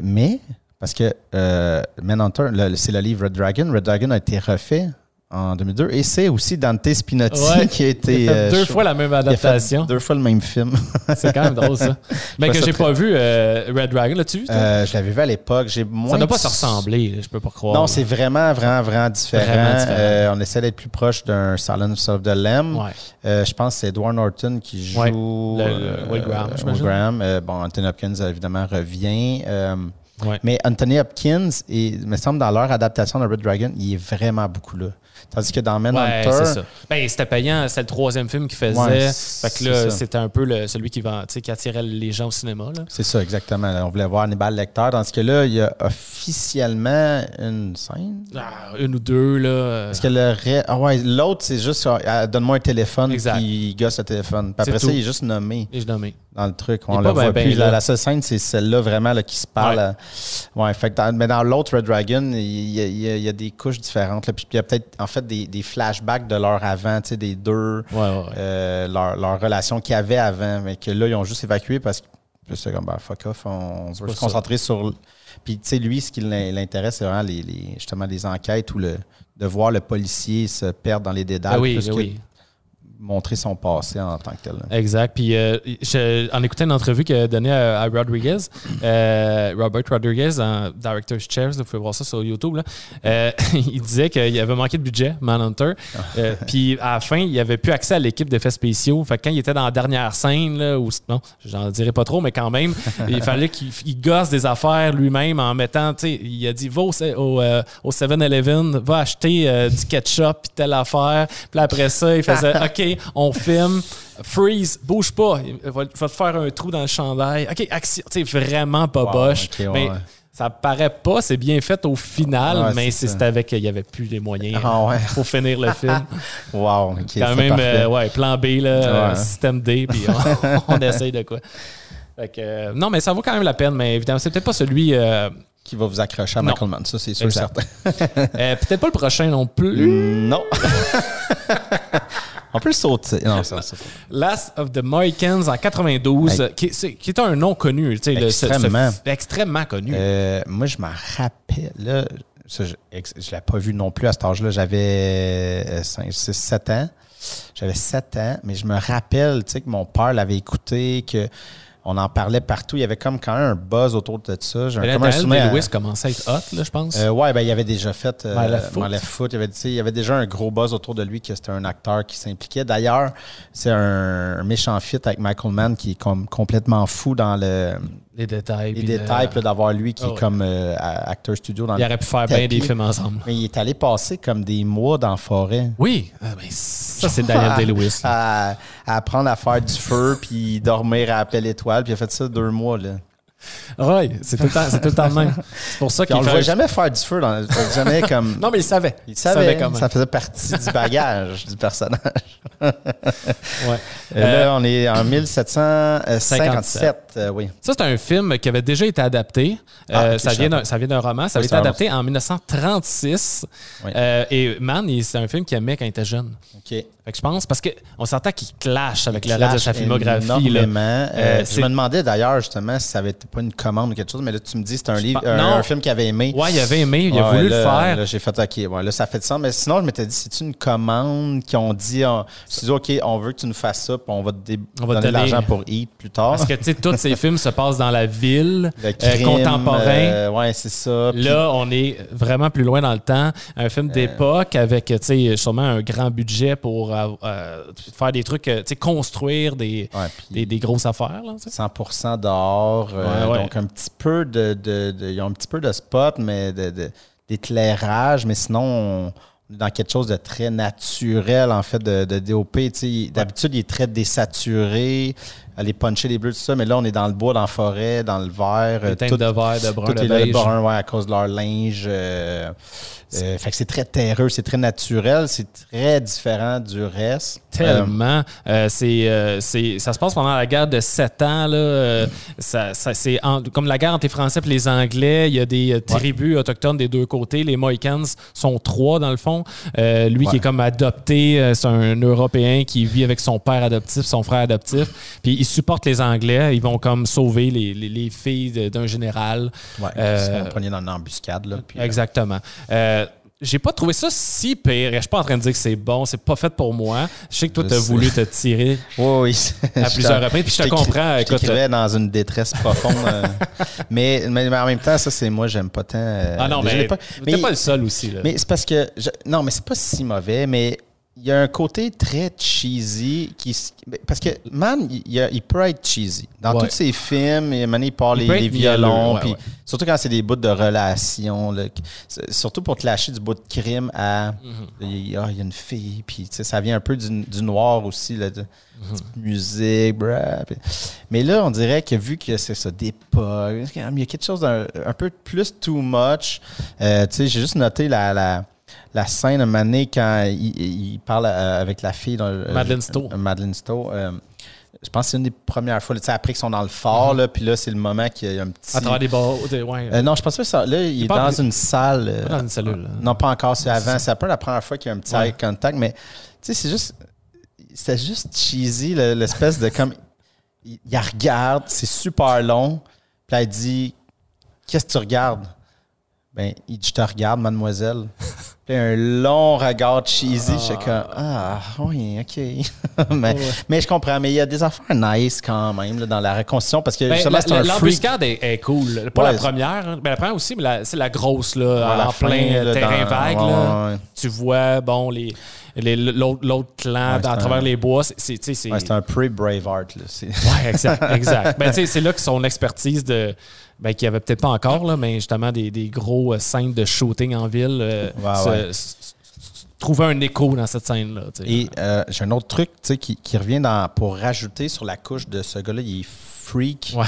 Mais, parce que euh, Manhunter, c'est le livre Red Dragon. Red Dragon a été refait en 2002. Et c'est aussi Dante Spinotti Ouais. qui a été... A euh, deux fois la même adaptation. deux fois le même film. C'est quand même drôle, ça. Mais que j'ai pas vu euh, Red Dragon, l'as-tu vu? Euh, je l'avais vu à l'époque. J'ai ça doit pas se ressembler, je peux pas croire. Non, c'est vraiment, vraiment, vraiment différent. Vraiment différent. On essaie d'être plus proche d'un Silence of the Lamb. Ouais. Je pense que c'est Edward Norton qui joue Ouais. Le- le Will Graham. Will Graham. Bon, Anthony Hopkins, évidemment, revient. Mais Anthony Hopkins, il me semble, dans leur adaptation de Red Dragon, il est vraiment beaucoup là. Tandis que dans Ouais, Manhunter, c'est ça. Ben, c'était payant, c'est le troisième film qu'il faisait. Ouais, fait que là, c'était un peu le- celui qui, vend- qui attirait les gens au cinéma. C'est ça, exactement. On voulait voir Hannibal Lecter. Tandis que là, il y a officiellement une scène. Ah, une ou deux, là. Parce que le. Ah ouais, l'autre, c'est juste euh, donne-moi un téléphone, Exact. puis il gosse le téléphone. Puis après ça, tout. il est juste nommé Et je nommé. dans le truc. Il On est le voit ben, plus. ben La, seule scène, c'est celle-là vraiment là, qui se parle. Ouais. à- Ouais, fait que dans- mais dans l'autre Red Dragon, il y, a, il y a- il y a des couches différentes. là. Puis il y a peut-être en fait des, des flashbacks de leur avant, des deux, Ouais, ouais, euh, leur, leur relation qu'il y avait avant, mais que là, ils ont juste évacué parce que c'est comme, ben, fuck off, on veut se concentrer sur. Puis, tu sais, lui, ce qui l'in- l'intéresse, c'est vraiment les, les- justement les enquêtes ou le, de voir le policier se perdre dans les dédales. Ben oui, plus ben que oui. Montrer son passé en tant que tel. là. Exact. Puis, euh, je- en écoutant une entrevue qu'il a donnée à, à Rodriguez, euh, Robert Rodriguez, en Director's Chairs, vous pouvez voir ça sur YouTube, là, euh, il disait qu'il avait manqué de budget, Manhunter. Euh, puis, à la fin, il avait plus accès à l'équipe d'effets spéciaux. Fait que quand il était dans la dernière scène, là, où, bon, j'en dirais pas trop, mais quand même, il fallait qu'il il gosse des affaires lui-même en mettant, tu sais, il a dit, va au, au, au 7-Eleven, va acheter du ketchup, puis telle affaire. Puis après ça, il faisait, OK, on filme. Freeze, bouge pas. Il va, va te faire un trou dans le chandail. OK, action. Tu sais, vraiment pas Wow, boche. ok, ouais, mais ça paraît pas, c'est bien fait au final, Ouais, mais c'est avec qu'il y avait plus les moyens Ah ouais. pour finir le film. Wow, Quand même, euh, ouais, plan B, là, euh, système D, puis on, on essaye de quoi. Fait que, euh, non, mais ça vaut quand même la peine, mais évidemment, c'est peut-être pas celui. euh, Qui va vous accrocher à Non. Michael Mann, ça, c'est sûr certain. euh, peut-être pas le prochain non plus. non. On peut le sauter. Non, ça, ça, ça. Last of the Mohicans en 92, Hey. euh, qui, est un nom connu. tu sais, le- ce- ce- Extrêmement. extrêmement connu. Euh, moi, je m'en rappelle. Là, ça, je ne l'ai pas vu non plus à cet âge-là. J'avais 5, 6, 7 ans. J'avais 7 ans, mais je me rappelle tu sais, que mon père l'avait écouté, que on en parlait partout. Il y avait comme quand même un buzz autour de ça. J'ai comme un souvenir à- Day-Lewis commençait à être hot, là, je pense. Euh, ouais, ben, il avait déjà fait euh, Left Foot. Foot. Il, avait, il y avait déjà un gros buzz autour de lui que c'était un acteur qui s'impliquait. D'ailleurs, c'est un, un méchant fit avec Michael Mann qui est comme complètement fou dans le, les détails. les détails, d'avoir lui qui Ah est comme euh, acteur studio dans Il le aurait pu faire bien des films ensemble. Mais il est allé passer comme des mois dans la forêt. Oui, ah, ben, ça, c'est Daniel Day-Lewis. À, à apprendre à faire du feu, puis dormir à pelle étoile, puis il a fait ça deux mois. Là. Oui, c'est tout, le temps- c'est tout le temps le même. C'est pour ça qu'il fait voit jamais faire du feu. Dans, jamais comme. Non, mais il savait. il savait, ça faisait partie du bagage du personnage. Ouais. Et Euh, là, on est en 1757. euh, oui. Ça, c'est un film qui avait déjà été adapté. Ah, Euh, ok, ça, vient d'un, ça vient d'un roman. Ça avait Oui, été c'est un adapté en 1936. Oui. Euh, et Man, il- c'est un film qu'il aimait quand il était jeune. OK. Fait que je pense, parce qu'on s'entend qu'il clash avec le reste de sa filmographie. là. Euh, Euh, je me demandais d'ailleurs justement si ça avait été pas une commande ou quelque chose, mais là tu me dis que c'est un livre, un, non. un film qu'il avait aimé. Ouais, il avait aimé, il a Ouais, voulu là, le faire. Là, j'ai fait OK, ouais, là ça fait de sens. Mais sinon, je m'étais dit, c'est une commande qui ont dit, on, dit OK, on veut que tu nous fasses ça, puis on va te dé- On va te donner de l'argent pour Eat plus tard. Parce que, tu sais, tous ces films se passent dans la ville, euh, contemporain. euh, ouais, c'est ça. Là, on est vraiment plus loin dans le temps. Un film Euh. d'époque avec, tu sais, sûrement un grand budget pour euh, faire des trucs, euh, tu sais, construire des, ouais, des, des grosses affaires. Là, tu sais. 100% dehors. euh, Ouais, ouais. Donc, un petit peu de, de- de- Ils ont un petit peu de spot, mais de- d'éclairage. Mais sinon, on est dans quelque chose de très naturel, en fait, de, de DOP. D'habitude, il est très désaturé. Aller puncher les bleus, tout ça. Mais là, on est dans le bois, dans la forêt, dans le vert. Des euh, tout- de verre, de brun, tout de est beige. brun, ouais, à cause de leur linge. euh, euh, fait que c'est très terreux, c'est très naturel, c'est très différent du reste. Tellement. Euh, c'est, euh, c'est, ça se passe pendant la guerre de 7 ans. Là. Ça, ça- c'est comme la guerre entre les Français et les Anglais. Il y a des tribus autochtones des deux côtés. Les Mohicans sont trois, dans le fond. Lui qui est comme adopté, c'est un Européen qui vit avec son père adoptif, son frère adoptif. Puis il supporte les Anglais. Ils vont comme sauver les, les- les filles d'un général. ouais, Euh, ils se dans une embuscade. Là, puis, euh, Exactement. Euh, j'ai pas trouvé ça si pire. Je suis pas en train de dire que c'est bon, c'est pas fait pour moi. Je sais que toi, tu as sais. voulu te tirer Oui, oui. à plusieurs reprises. Puis je te comprends. Je t'écrivais dans une détresse profonde. euh, mais, mais, mais en même temps, ça, c'est moi, j'aime pas tant. euh, ah non, mais t'es pas le seul aussi. Là. Mais c'est parce que. je- non, mais c'est pas si mauvais, mais il y a un côté très cheesy qui. s- Parce que, man, il, a- peut être cheesy. Dans Ouais. tous ses films, il, man, il parle les, les violons. ouais, puis ouais. Surtout quand c'est des bouts de relation. là, qui- c'est- surtout pour te lâcher du bout de crime à. Mhm. Il y a il y a une fille, puis ça vient un peu du, du noir aussi, là, de, Mhm. petite musique, brah, puis- Mais là, on dirait que vu que c'est ça, d'époque, il y a quelque chose d'un un peu plus too much. Euh, tu sais, j'ai juste noté la, la, la scène à un moment donné quand il, il parle euh, avec la fille. euh, Madeleine Stowe. euh, Madeleine Stowe. euh, je pense que c'est une des premières fois. là, Tu sais, après qu'ils sont dans le fort, là, puis là, c'est le moment qu'il y a un petit. Mhm. À travers des barreaux. ouais. Euh, non, je pense pas que ça. Là, il, est dans plus- une salle. euh, Pas dans une cellule. là. non, pas encore, c'est avant. C'est un peu la première fois qu'il y a un petit Ouais. eye contact, mais tu sais, c'est juste. C'était juste cheesy, le- l'espèce de comme. Il, regarde, c'est super long, puis elle dit Qu'est-ce que tu regardes? Ben, il dit Je te regarde, mademoiselle. puis un long regard cheesy, je suis comme Ah, oui, ok. mais, mais je comprends, mais il y a des affaires nice quand même là, dans la reconstitution, parce que Ben, justement, c'est un. L'embuscade est, est cool. Pas Ouais, la première. hein. Ben, la première aussi, mais c'est la grosse, là, en plein là, terrain dans- vague. là. Tu vois, bon, les- l'autre, clan Ouais, à un- travers les bois. C'est, Ouais, un pre-Braveheart. Ouais, exact. exact. Ben, c'est là que son expertise de. Ben, qu'il n'y avait peut-être pas encore, là, mais justement des, des gros euh, scènes de shooting en ville euh, Ouais, se- trouvaient un écho dans cette scène-là. Et euh, j'ai un autre truc tu sais, qui, qui revient dans, pour rajouter sur la couche de ce gars-là, il est freak. Ouais.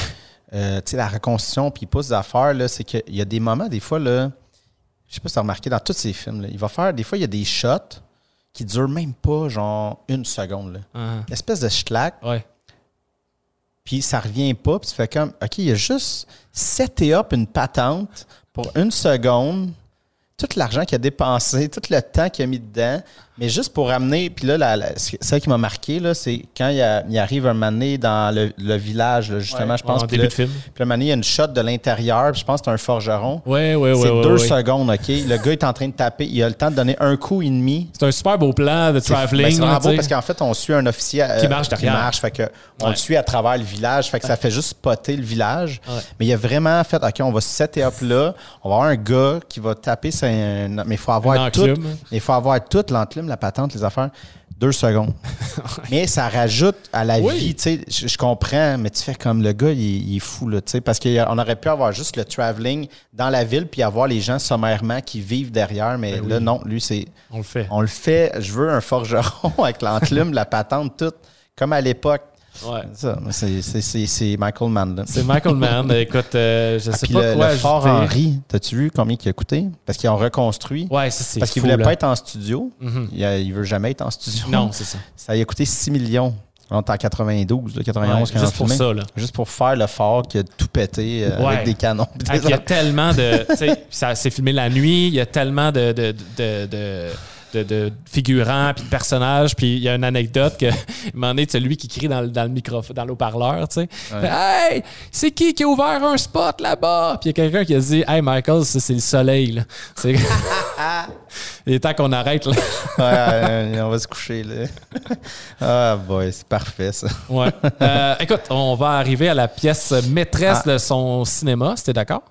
Euh, tu sais, la reconstitution, puis il pousse des affaires, là, c'est qu'il y a des moments, des fois, là, je sais pas si tu as remarqué, dans tous ces films, là, il va faire, des fois, il y a des shots qui durent même pas, genre, une seconde. Là. Ah, Espèce de schlack, ouais. puis ça revient pas, puis tu fais comme, OK, il a juste seté up une patente pour une seconde, tout l'argent qu'il a dépensé, tout le temps qu'il a mis dedans, mais juste pour amener, puis là, la, la- ce- ça qui m'a marqué, c'est quand il, a- il arrive un donné dans le, le village, là, justement, je pense, en puis début là, de film. puis moment donné, il y a une shot de l'intérieur, puis je pense que c'est un forgeron. Ouais, ouais, ouais. c'est deux secondes, OK? Le gars est en train de taper, il a le temps de donner un coup et demi. C'est un super beau plan de ben, traveling. c'est vraiment beau parce qu'en fait, on suit un officier euh, Qui marche derrière. marche, fait que on Ouais. le suit à travers le village, fait que ça fait juste spotter le village. Mais il a vraiment fait, OK, on va se setter up là, on va avoir un gars qui va taper, un- mais il faut avoir tout, il faut avoir tout l'enclume, la patente, les affaires. Deux secondes. mais ça rajoute à la Oui. vie, tu sais, je, je comprends, mais tu fais comme le gars, il, il est fou, là, tu sais, parce qu'on aurait pu avoir juste le traveling dans la ville puis avoir les gens sommairement qui vivent derrière, mais Ben là, oui. non, lui, c'est On le fait. on le fait, je veux un forgeron avec l'enclume, la patente, tout, comme à l'époque. Ouais. Ça, c'est- Michael Mann. C'est Michael Mann. Écoute, euh, je Ah, sais pas le, quoi le Fort. Henry, t'as-tu vu combien il a coûté? Parce qu'ils ont reconstruit. Ouais, ça, c'est parce qu'il voulait là. pas être en studio. Mhm. Il, a- il veut jamais être en studio. Non, c'est ça. Ça lui a coûté 6 millions. On est en 92, là, 91, Ouais, quand juste pour filmait. ça, là. Juste pour faire le fort qui a tout pété euh, Ouais. avec des canons. Ah, Il y a tellement de. ça s'est filmé la nuit, il y a tellement de. de, de, de de, de figurants puis de personnages puis il y a une anecdote que un moment donné, tu sais, lui qui crie dans, le- dans le microphone dans l'eau-parleur tu sais hey c'est qui qui a ouvert un spot là-bas? Puis il y a quelqu'un qui a dit hey Michael ça c'est le soleil là. C'est- il est temps qu'on arrête là. Ouais, on va se coucher. Là. ah, boy, c'est parfait, ça. Ouais. Euh, écoute, on va arriver à la pièce maîtresse Ah. de son cinéma. C'était d'accord?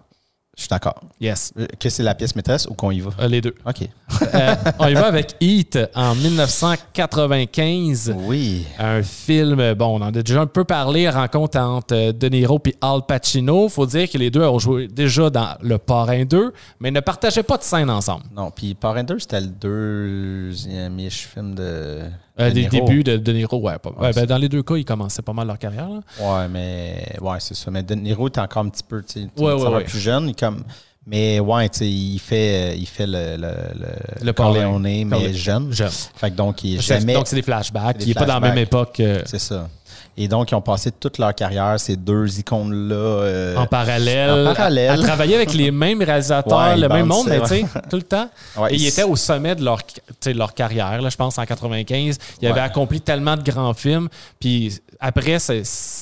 Je suis d'accord. Yes. Euh, Que c'est la pièce maîtresse ou qu'on y va? Euh, les deux. OK. Euh, on y va avec Heat en 1995. Oui. Un film, bon, on en a déjà un peu parlé, rencontre entre De Niro et Al Pacino. faut dire que les deux ont joué déjà dans Le Parrain 2, mais ne partageaient pas de scène ensemble. Non, puis Power Rangers, c'était le deuxième-ish film de. Euh, de des Niro. débuts de De Niro, ouais. pas- ouais, ben, dans les deux cas, ils commençaient pas mal leur carrière. là. Ouais, mais. Ouais, c'est ça. Mais De Niro était encore un petit peu, Ouais, plus jeune. il comme... Mais ouais, tu sais, il fait, il fait le, le, le. Corleone, mais jeune. Jeune. Fait que donc, il est C'est- jamais. Donc, c'est des flashbacks. des il n'est pas dans la même époque euh, C'est ça. Et donc, ils ont passé toute leur carrière, ces deux icônes-là. euh, en parallèle. en parallèle. À, à travailler avec les mêmes réalisateurs, Ouais, le même monde, mais tu sais, tout le temps. Ouais, Et ils étaient au sommet de leur, carrière, là, je pense, en 95. Ils avaient accompli tellement de grands films. Puis après,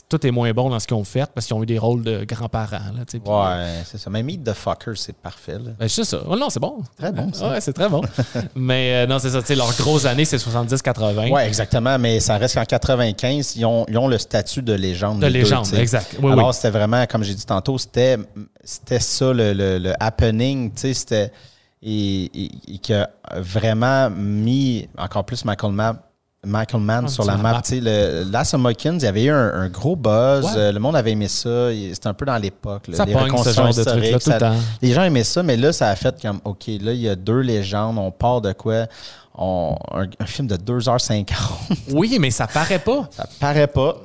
tout est moins bon dans ce qu'ils ont fait parce qu'ils ont eu des rôles de grands-parents. là, Ouais, c'est ça. Mais Meet the Fucker, c'est parfait. Ben, c'est ça. Oh, non, c'est bon. Très bon, ça. Ouais, c'est très bon. mais euh, non, c'est ça. Leurs grosses années, c'est 70-80. Ouais, exactement. Mais ça reste qu'en 95, ils ont, ils ont le statut de légende. De deux, légende, exact. Oui, Alors, oui. c'était vraiment, comme j'ai dit tantôt, c'était, c'était ça le, le, le happening. Tu sais, c'était. Et, et- et qui a vraiment mis encore plus Michael Mann. Michael Mann Ah, sur la map. map. Tu sais, le Last Mohicans, il y avait eu un, un gros buzz. Ouais. Euh, Le monde avait aimé ça. C'était un peu dans l'époque. Ça Les pogne, ce reconstructions genre de truc-là, historiques, tout le ça- temps. les gens aimaient ça, mais là, ça a fait comme, OK, là, il y a deux légendes, on part de quoi? On, un, un film de 2h50. Oui, mais ça paraît pas. ça paraît pas.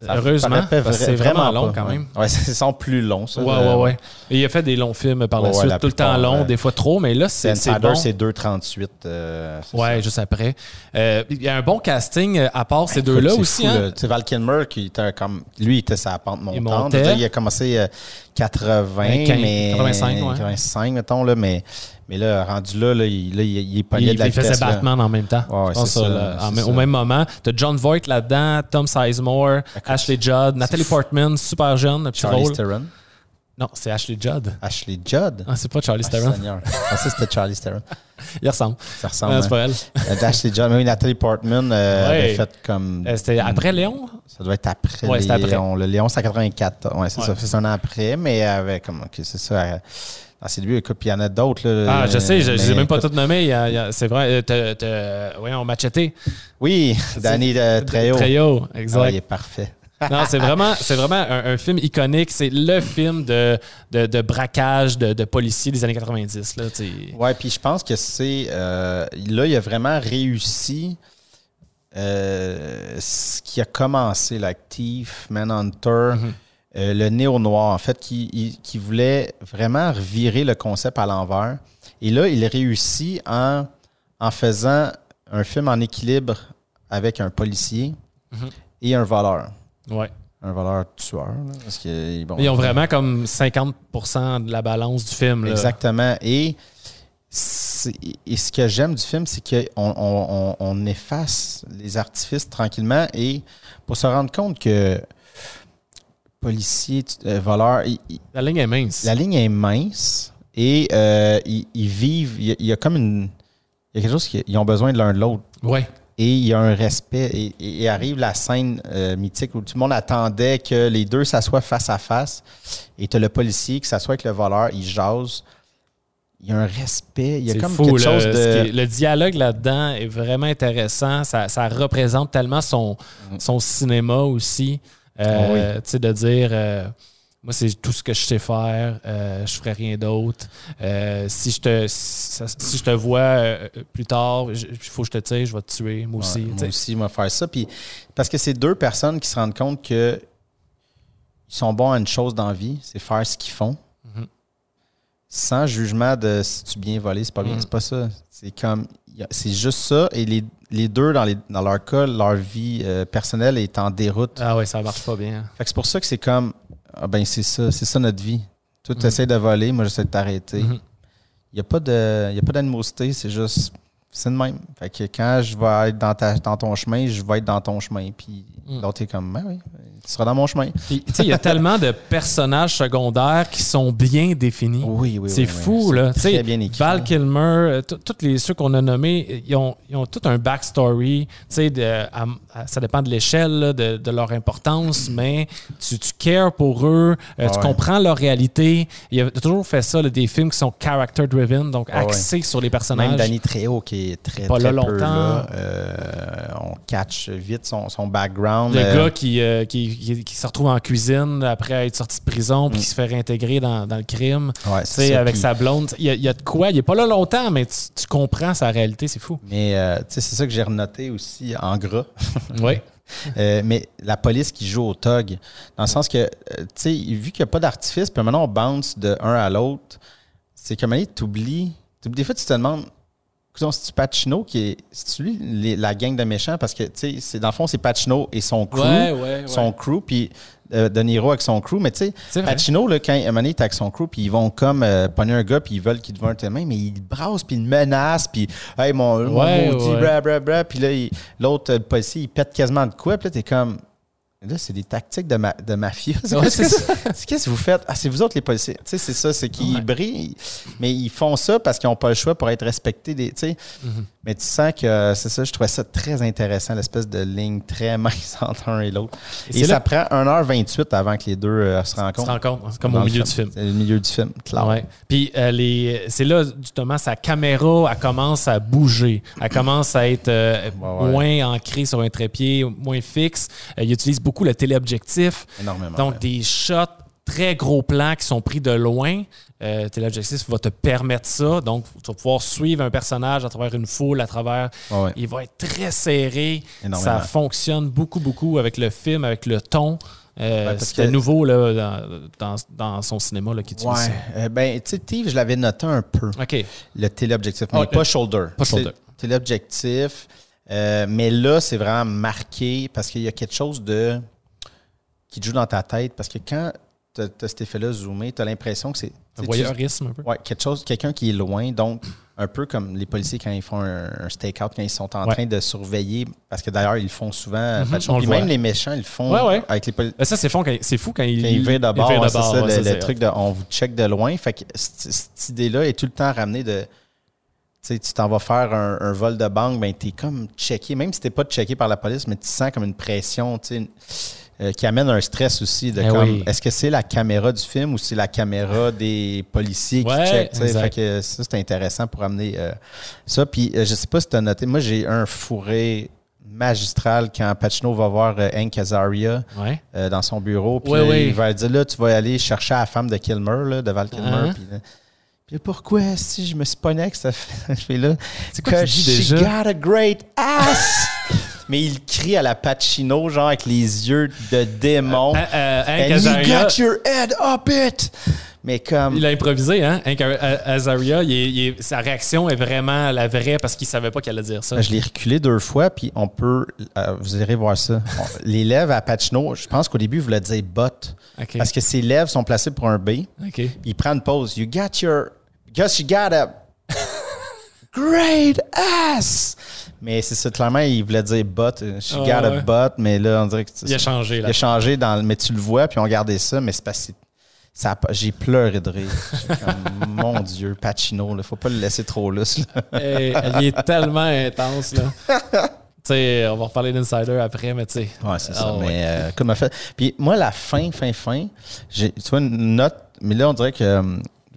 Ça Heureusement, c'est vraiment pas, long quand même. Ouais, c'est- ils sont plus longs, ça. Ouais, Euh, ouais, ouais. Et il a fait des longs films par la Ouais, suite, la tout le temps long, ouais. des fois trop, mais là, c'est c'est Insider, bon. c'est 2,38. euh, c'est Ouais, ça. juste après. Euh, Il y a un bon casting euh, à part ces deux-là C'est aussi. fou, hein. Val Kilmer, qui était comme, lui, il était sa pente montante. montait. Dire, Il a commencé euh, 80, 15, mais 85, ouais. 85, mettons, là, mais, mais là, rendu là, là, il, là, il, il est pogné Il, de la il faisait vitesse, là. Batman en même temps. Ouais, Je pense c'est ça, là, en même- ça. Au même moment. T'as John Voight là-dedans, Tom Sizemore, Ashley Judd, Natalie Portman, super jeune, Charlie. Theron. Non, c'est Ashley Judd. Ashley Judd? Ah, c'est pas Charlie Ah, Theron. Ah, ça, c'était Charlie Theron. Il ressemble. Ça ressemble. Non, c'est hein. pas elle. Euh. Mais oui, Nathalie Portman euh, Ouais. avait fait comme. Euh, C'était après Léon? Ça doit être après Ouais, c'était après. Léon. Le Léon, c'est en 84. Ouais, c'est Ouais. ça. C'est un an après, mais avec. Comme, ok, c'est ça. ses débuts, écoute, puis il y en a d'autres. là, Ah, je sais, je ne les ai même pas toutes nommées. C'est vrai. t'as- t'as- Voyons, Machete. Oui, Danny Trejo. Trejo, Ah, exact. il est parfait. Non, c'est vraiment, c'est vraiment un, un film iconique. C'est le film de, de, de braquage de, de policiers des années 90. Là. Ouais, puis je pense que c'est. euh, là, il a vraiment réussi euh, ce qui a commencé, Thief, Manhunter, Mhm. euh, le néo-noir, en fait, qui, il- qui voulait vraiment revirer le concept à l'envers. Et là, il réussit en, en faisant un film en équilibre avec un policier Mhm. et un voleur. Ouais. Un voleur tueur. là, parce que, bon, Ils ont vraiment comme 50% de la balance du film. Là. Exactement. Et, c'est- et ce que j'aime du film, c'est qu'on on, on- on efface les artifices tranquillement et pour se rendre compte que policier, tu- euh, voleur, il- il- La ligne est mince. la ligne est mince et euh, ils, ils vivent. Il y, a, il y a comme une. Il y a quelque chose qu'ils ont besoin de l'un de l'autre. Ouais. Et il y a un respect. Et, arrive la scène euh, mythique où tout le monde attendait que les deux s'assoient face à face. Et tu as le policier qui s'assoit avec le voleur, il jase. Il y a un respect. Il y a comme fou, quelque là, chose de. le dialogue là-dedans est vraiment intéressant. Ça, ça représente tellement son, son cinéma aussi. Euh, Mm. Ah oui. Tu sais, de dire. euh, moi, c'est tout ce que je sais faire. Euh, je ferai rien d'autre. Euh, si, je te, si, si je te vois euh, plus tard, il faut que je te tire, je vais te tuer. Moi aussi. Ouais, moi aussi, moi, faire ça. Puis, parce que c'est deux personnes qui se rendent compte que ils sont bons à une chose dans la vie, c'est faire ce qu'ils font. Mhm. Sans jugement de si tu bien volé, c'est pas bien. Mhm. C'est pas ça. C'est comme. C'est juste ça. Et les, les deux, dans, les, dans leur cas, leur vie euh, personnelle est en déroute. Ah ouais, ça marche pas bien. Fait que c'est pour ça que c'est comme. Ah ben, c'est ça. C'est ça notre vie. Toi, tu Mhm. essaies de voler, moi, j'essaie de t'arrêter. Il n'y a pas de- y a pas d'animosité, c'est juste. C'est de même. Fait que quand je vais être dans, ta, dans ton chemin, je vais être dans ton chemin. Puis Mm. l'autre est comme, ben oui, tu seras dans mon chemin. Puis, il y a tellement de personnages secondaires qui sont bien définis. Oui, oui, C'est oui, fou, oui. là. Très bien écrit. Val Kilmer, euh, tous les ceux qu'on a nommés, ils ont, ils ont tout un backstory. De- à- à- ça dépend de l'échelle, de, de leur importance, mais tu, tu cares pour eux, euh, Ah tu ouais. comprends leur réalité. Il a toujours fait ça, là, des films qui sont character-driven, donc Ah ouais. axés sur les personnages. Même Danny Trejo, qui est très, Pas très là peu longtemps. là, euh, on catch vite son, son background. Le euh, gars qui, euh, qui, qui- qui se retrouve en cuisine après être sorti de prison puis qui se fait réintégrer dans, dans le crime. ouais, Tu c'est avec Puis- sa blonde. Il y, a, il y a de quoi? Il est pas là longtemps, mais tu, tu comprends sa réalité. C'est fou. Mais euh, tu sais, c'est ça que j'ai renoté aussi en gras. Oui. Euh, mais la police qui joue au tog, dans le sens que, euh, tu sais, vu qu'il n'y a pas d'artifice, puis maintenant on bounce de un à l'autre, c'est comme tu oublies. Des fois, tu te demandes, c'est-tu Pacino qui est. C'est-tu lui les- la gang de méchants? Parce que, tu sais, c'est- dans le fond, c'est Pacino et son crew. Ouais, ouais, ouais. Son crew, puis euh, De Niro avec son crew. Mais tu sais, C'est. Pacino, là, quand un moment donné, avec son crew, puis ils vont comme euh, pogner un gars, puis ils veulent qu'il devienne un témoin, mais ils brassent, puis ils menacent, puis hey, mon, mon maudit, bra, bra, bra. Puis là, l'autre policier, il pète quasiment de quoi, puis là, t'es comme. Là, c'est des tactiques de, ma, de Ouais, qu'est-ce c'est que vous faites? Ah, c'est vous autres les policiers. Tu sais, c'est ça, c'est qu'ils Ouais. brillent, mais ils font ça parce qu'ils n'ont pas le choix pour être respectés. Des, tu sais. Mhm. Mais tu sens que c'est ça, je trouvais ça très intéressant, l'espèce de ligne très mince entre un et l'autre. Et ça là- prend 1h28 avant que les deux euh, se rencontrent. rends compte, c'est comme au milieu film. du film. C'est le milieu du film, clair. Ouais. Puis euh, les, c'est là justement sa caméra, elle commence à bouger, elle commence à être euh, ouais. moins ancrée sur un trépied, moins fixe. Il utilise beaucoup le téléobjectif, Énormément. donc ouais. des shots très gros plans qui sont pris de loin. Euh, va te permettre ça, donc tu vas pouvoir suivre un personnage à travers une foule, à travers. Ouais. Il va être très serré. Énormément. Ça fonctionne beaucoup, beaucoup avec le film, avec le ton. Euh, C'était que- nouveau là, dans, dans, dans son cinéma là, qui utilise Ouais. Euh, ben, tu sais, Steve, je l'avais noté un peu. OK. Le téléobjectif, mais Ah, pas le- shoulder. pas shoulder. Téléobjectif. euh, mais là, c'est vraiment marqué parce qu'il y a quelque chose de qui te joue dans ta tête. Parce que quand tu as, cet effet-là zoomé, tu as l'impression que c'est. Un tu- voyeurisme un peu. Ouais, quelque chose, quelqu'un qui est loin, donc un peu comme les policiers quand ils font un, un stakeout, quand ils sont en Ouais. train de surveiller, parce que d'ailleurs, ils le font souvent. Pachon. on le Puis même les méchants, ils le font Ouais, ouais. avec les policiers. Ça, c'est fou quand, fou quand il, Quand ils virent de bord, c'est ça, le, ça, le c'est truc de on vous check de loin. Fait que cette, idée-là est tout le temps ramenée de. Tu sais, tu t'en vas faire un, un vol de banque, ben t'es comme checké, même si t'es pas checké par la police, mais tu sens comme une pression, tu sais, euh, qui amène un stress aussi de Eh comme, oui. est-ce que c'est la caméra du film ou c'est la caméra des policiers qui Ouais, exact. Fait que ça, c'est intéressant pour amener euh, ça. Puis, euh, je sais pas si tu as noté, moi, j'ai un fourré magistral quand Pacino va voir Hank Azaria Ouais. dans son bureau. Puis Ouais, il va dire là, tu vas aller chercher la femme de Kilmer, là, de Val Kilmer. Uh-huh. Puis, pourquoi si je me suis pogné avec cette fille-là? C'est quoi qu'il dit she déjà? got a great ass! Mais il crie à la Pacino, genre avec les yeux de démon. Euh, euh, And you got your head up it! Mais comme. il a improvisé, hein? Azaria, il est- il est- sa réaction est vraiment la vraie parce qu'il savait pas qu'elle allait dire ça. Je l'ai reculé deux fois, puis on peut. euh, vous irez voir ça. Les lèvres à Pacino, je pense qu'au début, il voulait dire bot. Parce que ses lèvres sont placées pour un B. Il prend une pause. You got your. Because you got a. Great ass! Mais c'est ça, clairement, il voulait dire euh, She Ah, got a ouais. butt, mais là, on dirait que. Il a changé, Il là. a changé, dans, le- mais tu le vois, puis on regardait ça, mais c'est parce que. ça pas- J'ai pleuré de rire. Comme, mon Dieu, Pacino, il faut pas le laisser trop lousse. Hey, il est tellement intense, là. tu sais, on va reparler d'Insider après, mais tu sais. Ouais, c'est ça. Ah, ouais. mais euh, comme fait. Puis moi, la fin, fin, fin, j'ai, tu vois, une note, mais là, on dirait que.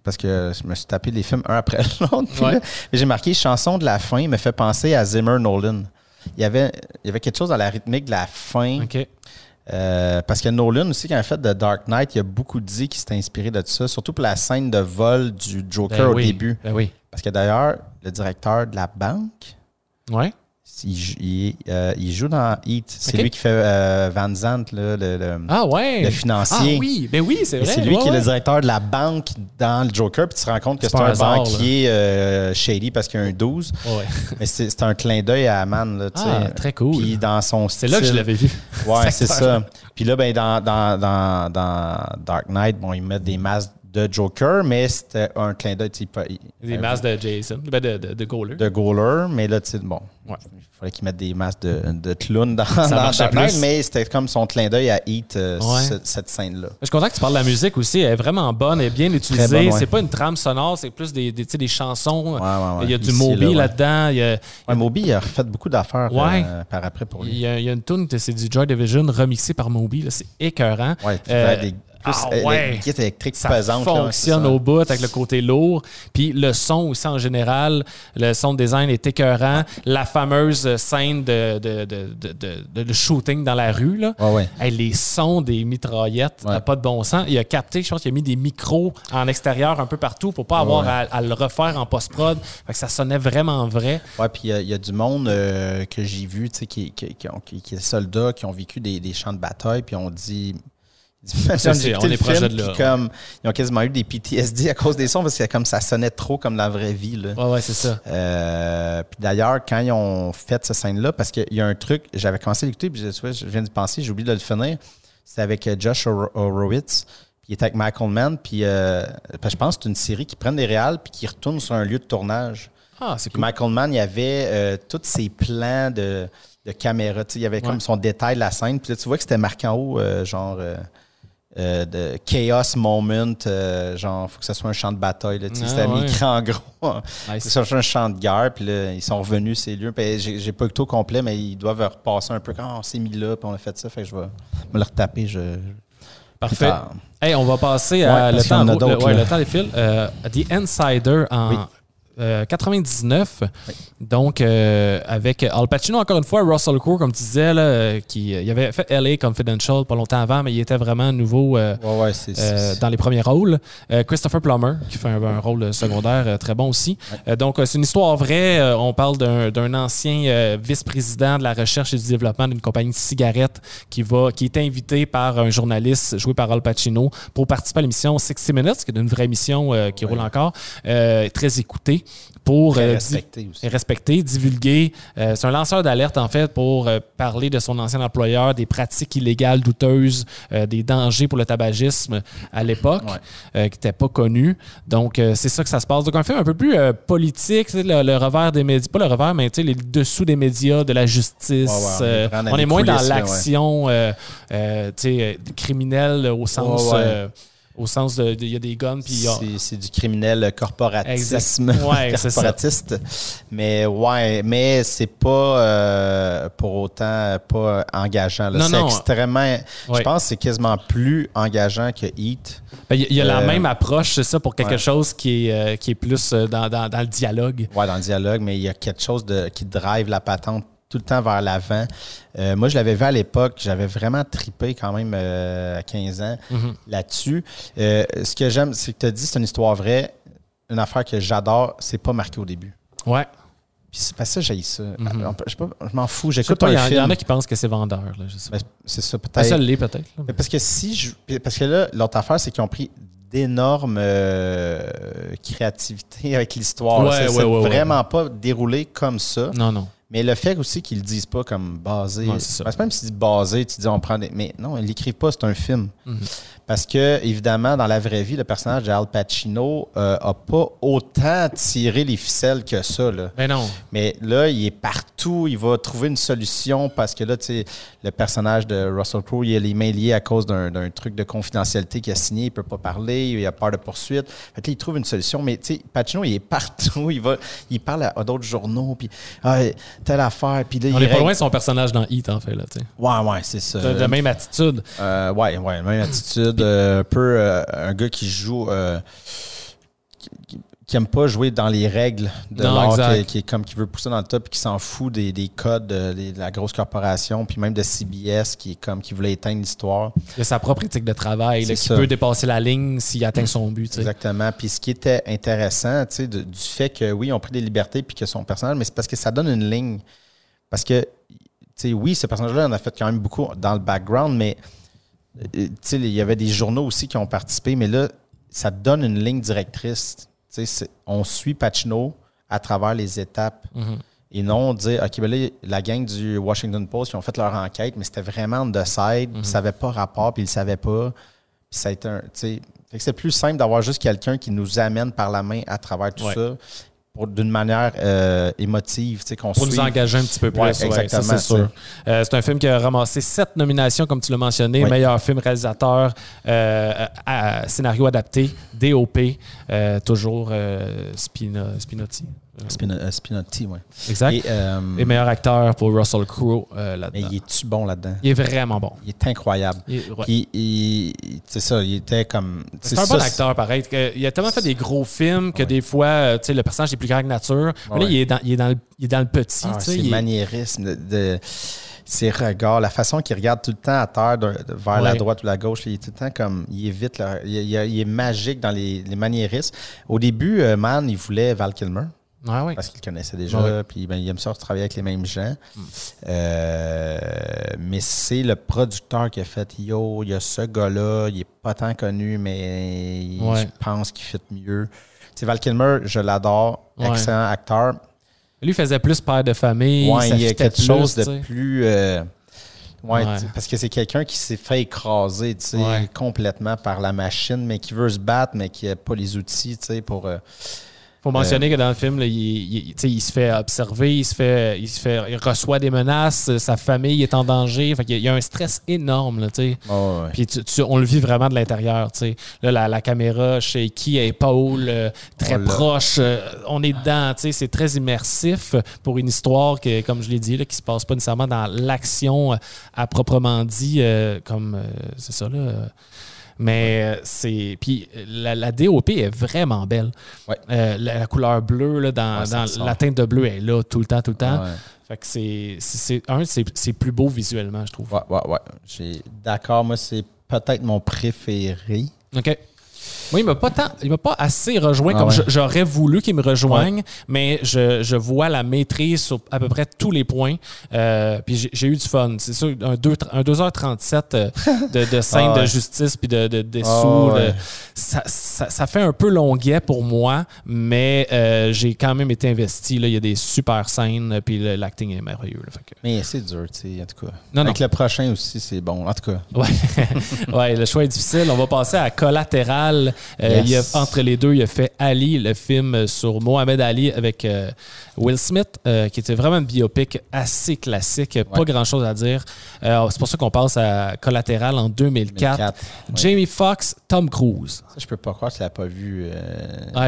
Parce que je me suis tapé les films un après l'autre. Ouais. j'ai marqué chanson de la fin me fait penser à Zimmer Nolan. Il y avait, il y avait quelque chose dans la rythmique de la fin. Euh, parce que Nolan aussi, quand il a fait The Dark Knight, il a beaucoup dit qu'il s'était inspiré de ça, surtout pour la scène de vol du Joker Ben au oui, début. Ben oui. Parce que d'ailleurs, le directeur de la banque, Ouais. Il, jou- il- euh, il joue dans Heat. C'est lui qui fait euh, Van Zandt, là, le, le- Ah ouais. le financier. Ah oui, ben oui, c'est vrai. c'est lui ouais, qui est le directeur de la banque dans le Joker, puis tu te rends compte que C'est un, hasard, banquier euh, shady parce qu'il y a un 12. Ouais. Mais c'est un clin d'œil à Man. Là, tu Ah, très cool. Puis dans son C'est là que je l'avais vu. Ouais, c'est ça. Puis là, ben, dans, dans, dans, dans Dark Knight, bon, ils mettent des masques de Joker, mais c'était un clin d'œil type Des masques de Jason, ben de, de, de Goaler. de Goaler, mais là, tu sais, bon, Ouais. il fallait qu'ils mettent des masques de, de clown dans, dans marchait Dark Knight, plus. mais c'était comme son clin d'œil à Heat, euh, Ouais. ce- cette scène-là. Je suis content que tu parles de la musique aussi. Elle est vraiment bonne, elle est bien utilisée. ouais. C'est pas une trame sonore, c'est plus des, des, des chansons. Ouais, ouais, ouais. Il y a du Ici, Moby là, là-dedans. Il y a, Ouais, Moby il a refait beaucoup d'affaires euh, par après pour il lui. y a, il y a une tune, c'est du Joy Division remixé par Moby. là. C'est écœurant. Ouais, puis Euh, des plus ah euh, ouais. électriques ça pesantes. là, fonctionne ça. au bout avec le côté lourd. Puis le son aussi en général, le son design est écœurant. La fameuse scène de, de, de, de, shooting dans la rue, là. Ouais, ouais. Hey, les sons des mitraillettes, t'as pas de bon sens. Il a capté, je pense qu'il a mis des micros en extérieur un peu partout pour pas avoir à, à le refaire en post-prod. Fait que ça sonnait vraiment vrai. Ouais, puis il y a- il y, a du monde euh, que j'ai vu, tu sais, qui, qui, qui, qui, est soldats, qui ont vécu des, des champs de bataille, puis on dit. On est le proche film, de là, comme, ils ont quasiment eu des PTSD à cause des sons, parce que comme ça sonnait trop comme la vraie vie. Là. Ouais, ouais, c'est ça. Euh, puis d'ailleurs, quand ils ont fait cette scène-là, parce qu'il y a un truc, j'avais commencé à l'écouter, puis je, je viens de penser, j'ai oublié de le finir. C'est avec euh, Josh Hor- Horowitz, puis il était avec Michael Mann, puis euh, je pense que c'est une série qui prennent des réals, puis qui retourne sur un lieu de tournage. Ah, c'est cool. Michael Mann, il y avait euh, tous ses plans de, de caméra. Il y avait comme son détail de la scène. Puis là, tu vois que c'était marqué en haut, genre euh, de chaos moment, euh, genre, faut que ce soit un champ de bataille. là, Ah, c'était ouais. écrit en gros. Nice. C'est un champ de guerre, puis là, ils sont revenus, ces lieux. Puis j'ai j'ai pas écouté au complet, mais ils doivent repasser un peu. Quand on s'est mis là, puis on a fait ça, fait que je vais me le retaper. Je, Parfait. Ah. Hey, on va passer à le, temps, a le- ouais, le des fils. Euh, The Insider en Oui. Euh, 99. Donc, euh, avec Al Pacino, encore une fois, Russell Crowe, comme tu disais, là, euh, qui il avait fait LA Confidential pas longtemps avant, mais il était vraiment nouveau euh, Ouais, ouais, euh, dans les premiers rôles. Euh, Christopher Plummer, qui fait un, un rôle secondaire euh, très bon aussi. Euh, donc, euh, c'est une histoire vraie. Euh, on parle d'un ancien euh, vice-président de la recherche et du développement d'une compagnie de cigarettes qui, va, qui est invité par un journaliste joué par Al Pacino pour participer à l'émission 60 Minutes, qui est une vraie émission euh, qui roule encore, euh, très écoutée pour euh, respecté aussi. respecter, divulguer. Euh, c'est un lanceur d'alerte, en fait, pour euh, parler de son ancien employeur, des pratiques illégales douteuses, des dangers pour le tabagisme à l'époque, Ouais. qui n'étaient pas connus. Donc, c'est ça que ça se passe. Donc, un film un peu plus politique, le, le revers des médias, pas le revers, mais les dessous des médias, de la justice. Ouais, ouais, on est on moins dans ouais. l'action criminelle au sens... Au sens de, il y a des guns, puis C'est- du criminel corporatisme. Ouais, corporatiste. Mais ouais, mais c'est pas euh, pour autant pas engageant. C'est extrêmement. Je pense que c'est quasiment plus engageant que Heat. Ben, Il y a, la Euh, même approche, c'est ça, pour quelque ouais. chose qui est, euh, qui est plus dans, dans- dans le dialogue. Ouais, dans le dialogue, mais il y a quelque chose de, qui drive la patente tout le temps vers l'avant. Euh, moi, je l'avais vu à l'époque, j'avais vraiment tripé quand même euh, à 15 ans Mhm. là-dessus. Euh, ce que j'aime, c'est que tu as dit c'est une histoire vraie. Une affaire que j'adore, c'est pas marqué au début. Ouais. Puis c'est pas ça, j'ai ça. Mhm. Je, je m'en fous, j'écoute pas, il y, un en- il y en a qui pensent que c'est vendeur. Ben, c'est ça, Ben, peut-être. ça l'est peut-être. Mais Parce que si je. Parce que là, l'autre affaire, c'est qu'ils ont pris d'énormes euh, créativités avec l'histoire. Ouais, ouais, ouais. vraiment pas déroulé comme ça. Non, non. Mais le fait aussi qu'ils le disent pas comme basé. Ouais, c'est ça. parce que même s'ils disent basé, tu dis on prend des. Mais non, ils l'écrivent pas, c'est un film. Mhm. Parce que, évidemment, dans la vraie vie, le personnage d'Al Pacino euh, a pas autant tiré les ficelles que ça. Là. Ben non. Mais là, il est partout, il va trouver une solution parce que là, tu sais, le personnage de Russell Crowe, il a les mains liées à cause d'un d'un truc de confidentialité qu'il a signé, il peut pas parler, il a peur de poursuite. Fait que là, il trouve une solution, mais tu sais, Pacino, il est partout, il va, il parle à, à d'autres journaux, puis ah, telle affaire, puis là, On il est pas loin de son personnage dans Heat, en fait. Là. Ouais, ouais, c'est ça. La même attitude. Euh, ouais, ouais, même attitude. euh, un peu euh, un gars qui joue. Qui, aime pas jouer dans les règles de l'art, qui, qui est comme qui veut pousser dans le top, puis qui s'en fout des, des codes de, la grosse corporation, puis même de CBS qui est comme qui voulait éteindre l'histoire. Il a sa propre éthique de travail, là, qui ça. peut dépasser la ligne s'il atteint son but. Exactement. Puis ce qui était intéressant, tu sais, du fait que oui, ils ont pris des libertés puis que son personnage, mais c'est parce que ça donne une ligne. Parce que, tu sais, oui, ce personnage-là en a fait quand même beaucoup dans le background, mais euh, tu sais, il y avait des journaux aussi qui ont participé, mais là, ça donne une ligne directrice. On suit Pacino à travers les étapes. Mhm. Et non dire, OK, ben là, la gang du Washington Post, ils ont fait leur enquête, mais c'était vraiment the side, puis ça n'avait pas rapport, puis ils ne savaient pas. Puis ça a été un. tu sais, fait que c'est plus simple d'avoir juste quelqu'un qui nous amène par la main à travers tout Ouais. ça, pour d'une manière euh, émotive, tu sais, qu'on Pour nous engager un petit peu plus. Ouais, exactement, c'est sûr. Euh, c'est un film qui a ramassé sept nominations, comme tu l'as mentionné. Oui. Meilleur film réalisateur, euh, à- scénario adapté, DOP, euh, toujours euh, Spina- Spinotti. Euh, Spino- Spinotti, oui. Exact. Et, euh, Et meilleur acteur pour Russell Crowe euh, mais là-dedans. il est-tu bon là-dedans? Il est vraiment bon. Il est incroyable. Puis, il- c'est ça, il était comme. C'est un ça, bon acteur, pareil. Il a tellement fait des gros films que Ouais. des fois, euh, tu sais, le personnage est plus grand que nature. Mais là, Ouais. il est, dans, il, est dans le, il est dans le petit. Ah, ses maniérismes, de, de- ses regards, la façon qu'il regarde tout le temps à terre, de- vers la droite ou la gauche, il est tout le temps comme. Il est vite, là, il, il- il est magique dans les, les maniérismes. Au début, euh, Man, il voulait Val Kilmer Ouais. parce qu'il connaissait déjà, puis ben, il aime ça travailler avec les mêmes gens. Euh, mais c'est le producteur qui a fait Yo, il y a ce gars-là, il est pas tant connu, mais il- Ouais. je pense qu'il fit mieux. Tu sais, Val Kilmer, je l'adore, Ouais. excellent acteur. Lui, faisait plus père de famille. Ouais, il y a quelque plus, chose de plus. euh, ouais, parce que c'est quelqu'un qui s'est fait écraser tu sais, Ouais. complètement par la machine, mais qui veut se battre, mais qui n'a pas les outils tu sais, pour. euh, faut mentionner que dans le film, là, il, il- il se fait observer, il se fait, il se fait, il reçoit des menaces, sa famille est en danger. Fait qu'il y a- il y a un stress énorme, là, oh, ouais. Puis tu- tu- on le vit vraiment de l'intérieur. Là, la, la caméra shaky, épaule, euh, très proche. euh, on est dedans. C'est très immersif pour une histoire que, comme je l'ai dit, là, qui se passe pas nécessairement dans l'action euh, à proprement dit, euh, comme euh, c'est ça là. Mais euh, c'est. Puis la, la DOP est vraiment belle. Ouais. Euh, la, la couleur bleue, là, dans, Ouais, la teinte de bleu est là tout le temps, tout le temps. Ouais. Fait que c'est. c'est- Un, c'est c'est plus beau visuellement, je trouve. Ouais, ouais, ouais. J'ai- D'accord, moi, c'est peut-être mon préféré. OK. Oui, il m'a pas tant, il m'a pas assez rejoint Ah comme ouais. j'aurais voulu qu'il me rejoigne, mais je, je vois la maîtrise sur à peu près tous les points. Euh, puis j'ai- eu du fun. C'est sûr, un, deux- un 2h37 euh, de, de scène Ah ouais. de justice puis de, de, de Ah ça, ça, ça fait un peu longuet pour moi, mais euh, j'ai quand même été investi. Là. Il y a des super scènes, puis l'acting est merveilleux. là. Fait que- Mais c'est dur, tu sais, en tout cas. Non, Avec non. le prochain aussi, c'est bon. En tout cas, Ouais. ouais, le choix est difficile. On va passer à Collatéral. Euh, Yes. il y a- entre les deux, il a fait Ali, le film sur Mohamed Ali avec euh, Will Smith, euh, qui était vraiment une biopic assez classique. Pas Ouais. grand-chose à dire. C'est pour ça qu'on passe à Collatéral en 2004. 2004. ouais. Jamie Foxx, Tom Cruise. Ça, je peux pas croire que tu l'as pas vu.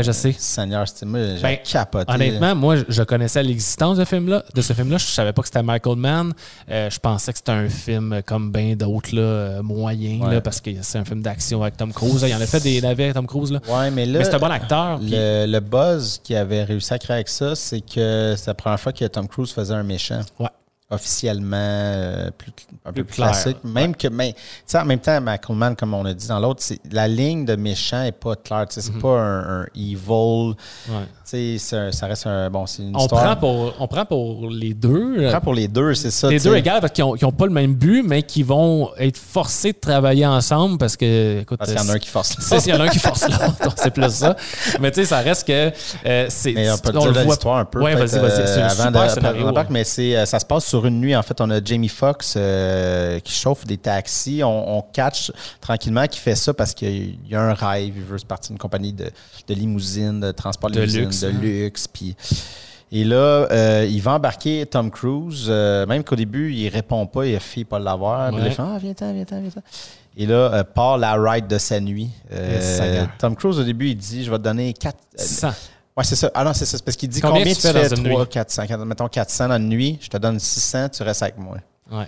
Je sais. Seigneur, c'était moi, j'ai Ben, capoté. Honnêtement, moi, je- connaissais l'existence de, film -là, de ce film-là. Je savais pas que c'était Michael Mann. Euh, je pensais que c'était un film comme bien d'autres, moyen, Ouais. là, parce que c'est un film d'action avec Tom Cruise. Il en a fait des navets, Tom Cruise. Là. Ouais, mais là. Mais c'est un bon acteur. Le, le buzz qui avait réussi à créer avec ça, c'est que c'est la première fois que Tom Cruise faisait un méchant. Ouais. Officiellement, euh, plus, un Plus peu plus clair, classique. Même que, mais, tu sais, en même temps, Mann, comme on a dit dans l'autre, c'est- la ligne de méchant n'est pas claire. tu sais, Mhm. C'est pas un, un evil. Ouais. Tu sais, c'est un- ça reste un. Bon, c'est une On, histoire. prend pour, on prend pour les deux. On prend pour les deux, c'est ça. les tu sais. deux égales parce qu'ils n'ont pas le même but, mais qui vont être forcés de travailler ensemble parce que, écoute, Parce qu'il y en a un qui force. c'est s'il y en a un qui force l'autre, c'est plus ça. Mais tu sais, ça reste que euh, c'est. Mais on peut on dire l'histoire un peu. Ouais, peut-être, vas-y, vas-y. C'est un euh, super avant de- scénario. d'embarquer, mais c'est, euh, ça se passe sur une nuit. En fait, on a Jamie Foxx euh, qui chauffe des taxis. On, on catch tranquillement qui fait ça parce qu'il y a un rêve. Il veut se partir d'une compagnie de, de limousine, de transport de, limousine, luxe, de hein. luxe. Puis, et là, euh, il va embarquer Tom Cruise. euh, même qu'au début, il répond pas. Il a fait pas l'avoir. Ouais. il fait Ah, viens-t'en, viens-t'en, viens-t'en. Et là, euh, part la ride de sa nuit. Yes. Tom Cruise, au début, il dit Je vais te donner 4. Ça. Ouais, c'est ça. Ah non, c'est ça. Parce qu'il dit Combien combien, tu tu fais dans une 3, nuit? 400. Mettons 400 dans une nuit, je te donne 600, tu restes avec moi. Ouais.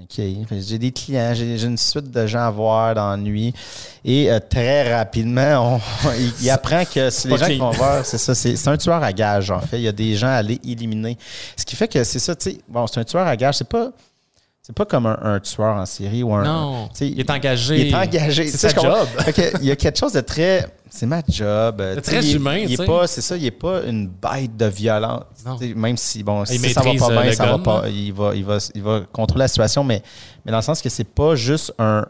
OK. J'ai des clients, j'ai une suite de gens à voir dans la nuit. Et euh, très rapidement, on- il, il apprend que c'est les gens qui vont voir, c'est ça, c'est c'est un tueur à gage, en fait. Il y a des gens à aller éliminer. Ce qui fait que c'est ça, tu sais, bon, c'est un tueur à gage, c'est pas. C'est pas comme un, un tueur en série ou un. Non, il est engagé. Il est engagé. C'est sa job. Il y a quelque chose de très. C'est ma job. C'est très humain, Il pas, c'est ça, il est pas une bête de violence. Même si, bon, Il si ça va pas euh, bien, ça va pas. Il va, il, va, il va contrôler la situation, mais, mais dans le sens que c'est pas juste un.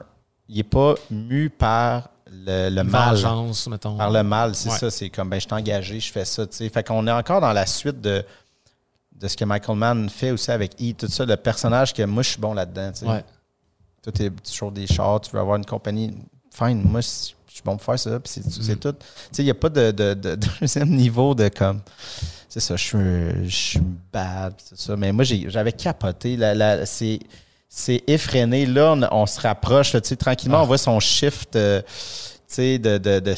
Il est pas mu par le, le mal. Vengeance, mettons. Par le mal, c'est Ouais. ça. C'est comme, ben, je suis engagé, je fais ça. Fait qu'on est encore dans la suite de, de ce que Michael Mann fait aussi avec E, tout ça, le personnage que moi, je suis bon là-dedans, tu sais. Ouais. Toi, toujours des chars, tu veux avoir une compagnie. Fine, moi, je suis bon pour faire ça, puis c'est c'est Mm. tout. Tu sais, il n'y a pas de, de- de deuxième niveau de comme. C'est ça, je suis, un- je suis bad, tout ça. Mais moi, j'avais capoté. La, la- c'est c'est effréné. Là, on, on se rapproche, là, tranquillement, Ah. on voit son shift, euh, de, de- de-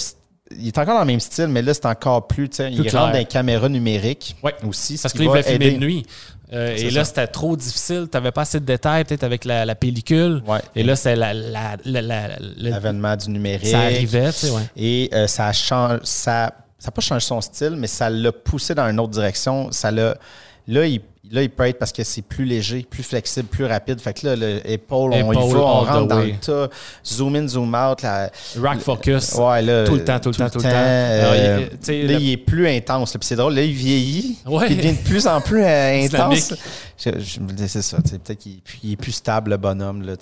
Il est encore dans le même style, mais là, c'est encore plus. Il clair. rentre dans les caméras numériques Ouais. aussi. ce Parce qui que là, il va va filmer de nuit. Euh, et là, c'était trop difficile. Tu n'avais pas assez de détails, peut-être, avec la, la pellicule. Ouais. Et là, c'est la, la, L'avènement du numérique. ça arrivait, tu sais, ouais. Et euh, ça a changé, ça ça n'a pas changé son style, mais ça l'a poussé dans une autre direction. Ça l'a, là, il, là, il peut être parce que c'est plus léger, plus flexible, plus rapide. Fait que là, l'épaule, on y Épaule va, on rentre dans way. le tas, zoom in, zoom out. La, Rack focus. ouais, là, Tout le temps, tout le temps, tout le temps. euh, Alors, il- là, le- il est plus intense. Puis c'est drôle, là, il vieillit. Ouais. Il devient de plus en plus euh, intense. C'est ça. Peut-être qu'il est plus- stable, le bonhomme. Là.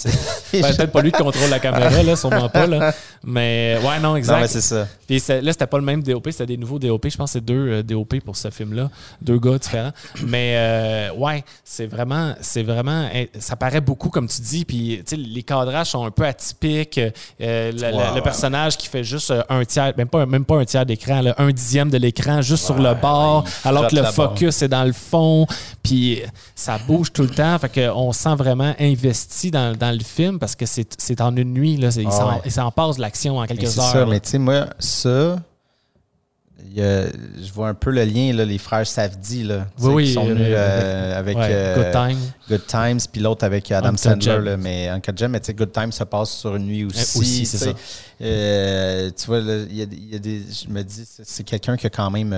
Ben, peut-être pas lui qui contrôle la caméra, là, sûrement pas. Là. Mais ouais, non, non, exact. mais c'est ça. Puis là, c'était pas le même DOP, c'était des nouveaux DOP. Je pense que c'est deux euh, DOP pour ce film-là. Deux gars différents. Mais euh, ouais, c'est vraiment, c'est vraiment. eh, Ça paraît beaucoup, comme tu dis. Puis les cadrages sont un peu atypiques. Euh, le, ouais. personnage qui fait juste euh, un tiers, même pas, même pas un tiers d'écran, un dixième de l'écran juste sur le bord, alors que le focus est dans le fond. Puis ça bouge tout le temps. Fait qu'on se sent vraiment investi dans, dans le film parce que c'est en une nuit. Là, il Ah s'en il s'en passe de l'action en quelques Mais C'est heures. ça, mais tu sais, moi, ça, il y a- je vois un peu le lien, là, les frères Safdie, là, Oui, qui sont venus euh, avec Ouais, euh, Good Time. Good Times, puis l'autre avec Adam Sandler, là, mais Uncut Gem, mais Good Times se passe sur une nuit aussi. Eh, aussi, c'est ça. Euh, tu vois, il y a, il y a des, je me dis, c'est- quelqu'un qui a quand même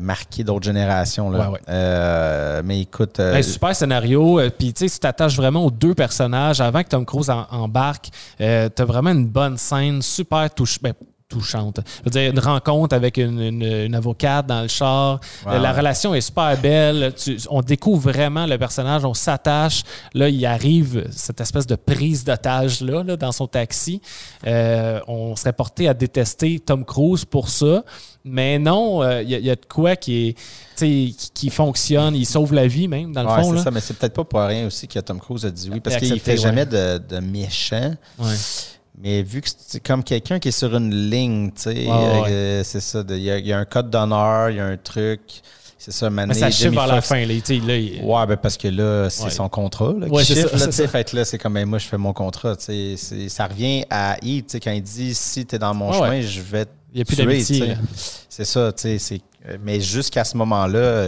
marqué d'autres générations, là. Ouais, ouais. Mais écoute, Un super scénario. Puis, tu sais, tu t'attaches vraiment aux deux personnages avant que Tom Cruise en- embarque. Tu as vraiment une bonne scène, super touch- ben, touchante. Je veux dire, une rencontre avec une, une- une avocate dans le char. Euh, la relation est super belle. Tu- on découvre vraiment le personnage, on s'attache. Là, il arrive cette espèce de prise d'otage-là là, dans son taxi. Euh, on serait porté à détester Tom Cruise pour ça. Mais non, euh, il y, y a de quoi qui est tu sais, qui, qui fonctionne. Il sauve la vie même, dans le ouais, fond. c'est ça, mais c'est peut-être pas pour rien aussi que Tom Cruise a dit oui, parce qu'il fait ouais. jamais de, de méchant. Ouais. Mais vu que c'est comme quelqu'un qui est sur une ligne, tu sais, ouais. euh, c'est ça. Il y, a- il y a un code d'honneur, il y a un truc. C'est ça, Mais Mané, ça chiffre vers la fin. Là, tu sais, là, il- Ouais, ben parce que là, c'est Ouais. son contrat là, qui Ouais, c'est chiffre, ça, là, tu. Fait là, c'est comme, ben, moi, je fais mon contrat. tu Ça revient à tu sais, quand il dit si t'es dans mon chemin, je vais te Il y a plus d'amitié, tu. C'est ça, tu sais. Mais jusqu'à ce moment-là,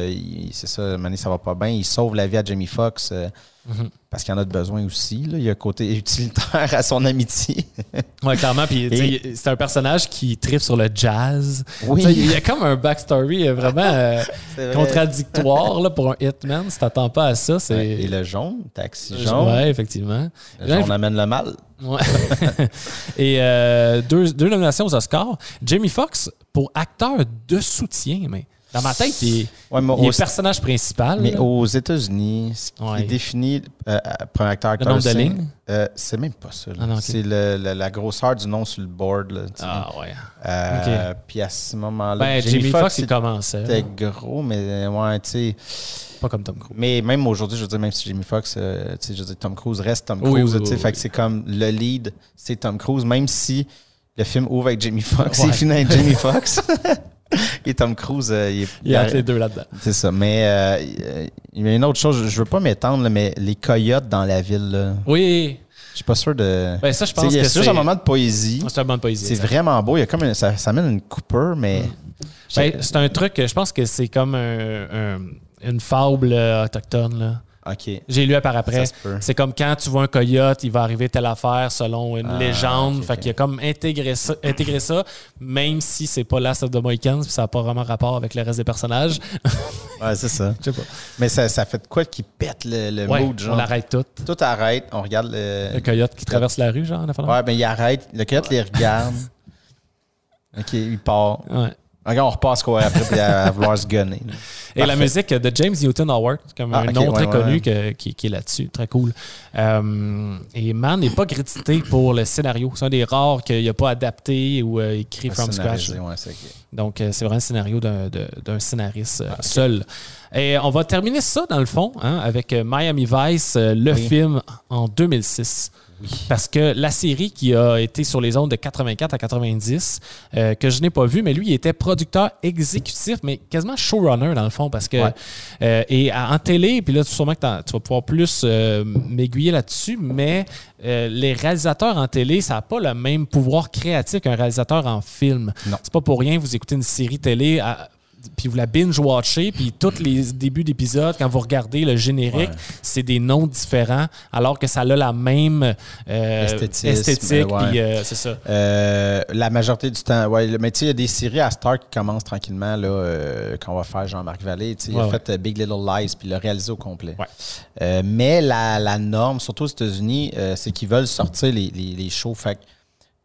c'est ça, Mané, ça va pas bien. Il sauve la vie à Jamie Foxx euh, Mhm. parce qu'il en a de besoin aussi. Là. Il y a un côté utilitaire à son amitié. Ouais, clairement. Puis, c'est un personnage qui tripe sur le jazz. Oui. Il y a comme un backstory euh, vraiment euh, vrai. contradictoire là, pour un hitman. Si t'attends pas à ça, c'est. Ouais, Et le jaune, taxi jaune. Ouais, effectivement. Le jaune amène le mal. Ouais. Et euh, deux, deux nominations aux Oscars. Jamie Foxx pour acteur de soutien, mais dans ma tête, il Ouais, mais il est au- personnage principal. Mais là. aux États-Unis, ce qui Ouais. définit euh, pour un acteur, Le acteur nombre de lignes? euh, c'est même pas ça. Ah. C'est le- le- la grosseur du nom sur le board. Là. Ah ouais. Euh, Puis à ce moment-là, Ben, Jamie, Foxx, il commençait. c'était gros, mais ouais, tu sais. Pas comme Tom Cruise. Mais même aujourd'hui, je veux dire, même si Jamie Foxx, euh, tu sais, je veux dire, Tom Cruise reste Tom Cruise. oui, oui, fait que c'est comme le lead, c'est Tom Cruise, même si le film ouvre avec Jamie Foxx, Ouais. il finit avec Jamie Foxx. Et Tom Cruise, euh, il est. Il a entre les deux là-dedans. C'est ça. Mais euh, il y a une autre chose, je veux pas m'étendre, mais les coyotes dans la ville, là, Oui. je suis pas sûr de. Ben, ça, je pense que juste c'est- un moment de poésie. C'est une bonne poésie. C'est vraiment beau. Il y a comme une- ça, ça amène une Cooper, mais. Ben, c'est un truc, je pense que c'est comme un- un- une fable euh, autochtone. Là. J'ai lu par après. C'est comme quand tu vois un coyote, il va arriver telle affaire selon une Ah, légende. ok, fait qu'il a comme intégré ça, intégré ça, même si c'est pas Last of the Mohicans, puis ça n'a pas vraiment rapport avec le reste des personnages. Ouais, c'est ça. Je sais pas. Mais ça, ça fait de quoi qui pète le, le Ouais, mood, genre? on arrête tout. Tout arrête, on regarde le. Le coyote qui traverse la rue, genre, en Ouais, ben il arrête. Le coyote les regarde. OK, il part. Ouais. Regarde, on repasse quoi après puis à, à vouloir se gunner. là. Et la musique de James Newton Howard, comme Ah, un nom ouais, très ouais, connu ouais. que- qui, qui est là-dessus, très cool. Euh, et Man n'est pas crédité pour le scénario. C'est un des rares qu'il n'a pas adapté ou euh, écrit from scratch. Donc, euh, c'est vraiment le scénario d'un- scénariste euh, seul. Et on va terminer ça, dans le fond, hein, avec Miami Vice, le Oui. film en 2006. Parce que la série qui a été sur les ondes de 84 à 90, euh, que je n'ai pas vu, mais lui, il était producteur exécutif, mais quasiment showrunner dans le fond, parce que Ouais. euh, et en télé, puis là, sûrement que tu vas pouvoir plus euh, m'aiguiller là-dessus, mais les réalisateurs en télé, ça n'a pas le même pouvoir créatif qu'un réalisateur en film. C'est pas pour rien que vous écoutez une série télé. à- puis vous la binge-watchez, puis tous les débuts d'épisodes, quand vous regardez le générique, c'est des noms différents, alors que ça a la même euh, esthétique. Euh, euh, c'est ça. La majorité du temps, ouais, mais tu il y a des séries à Star qui commencent tranquillement, là, qu'on va faire Jean-Marc Vallée. il a fait Big Little Lies, puis il l'a réalisé au complet. mais la, norme, surtout aux États-Unis, c'est qu'ils veulent sortir les, shows. Fait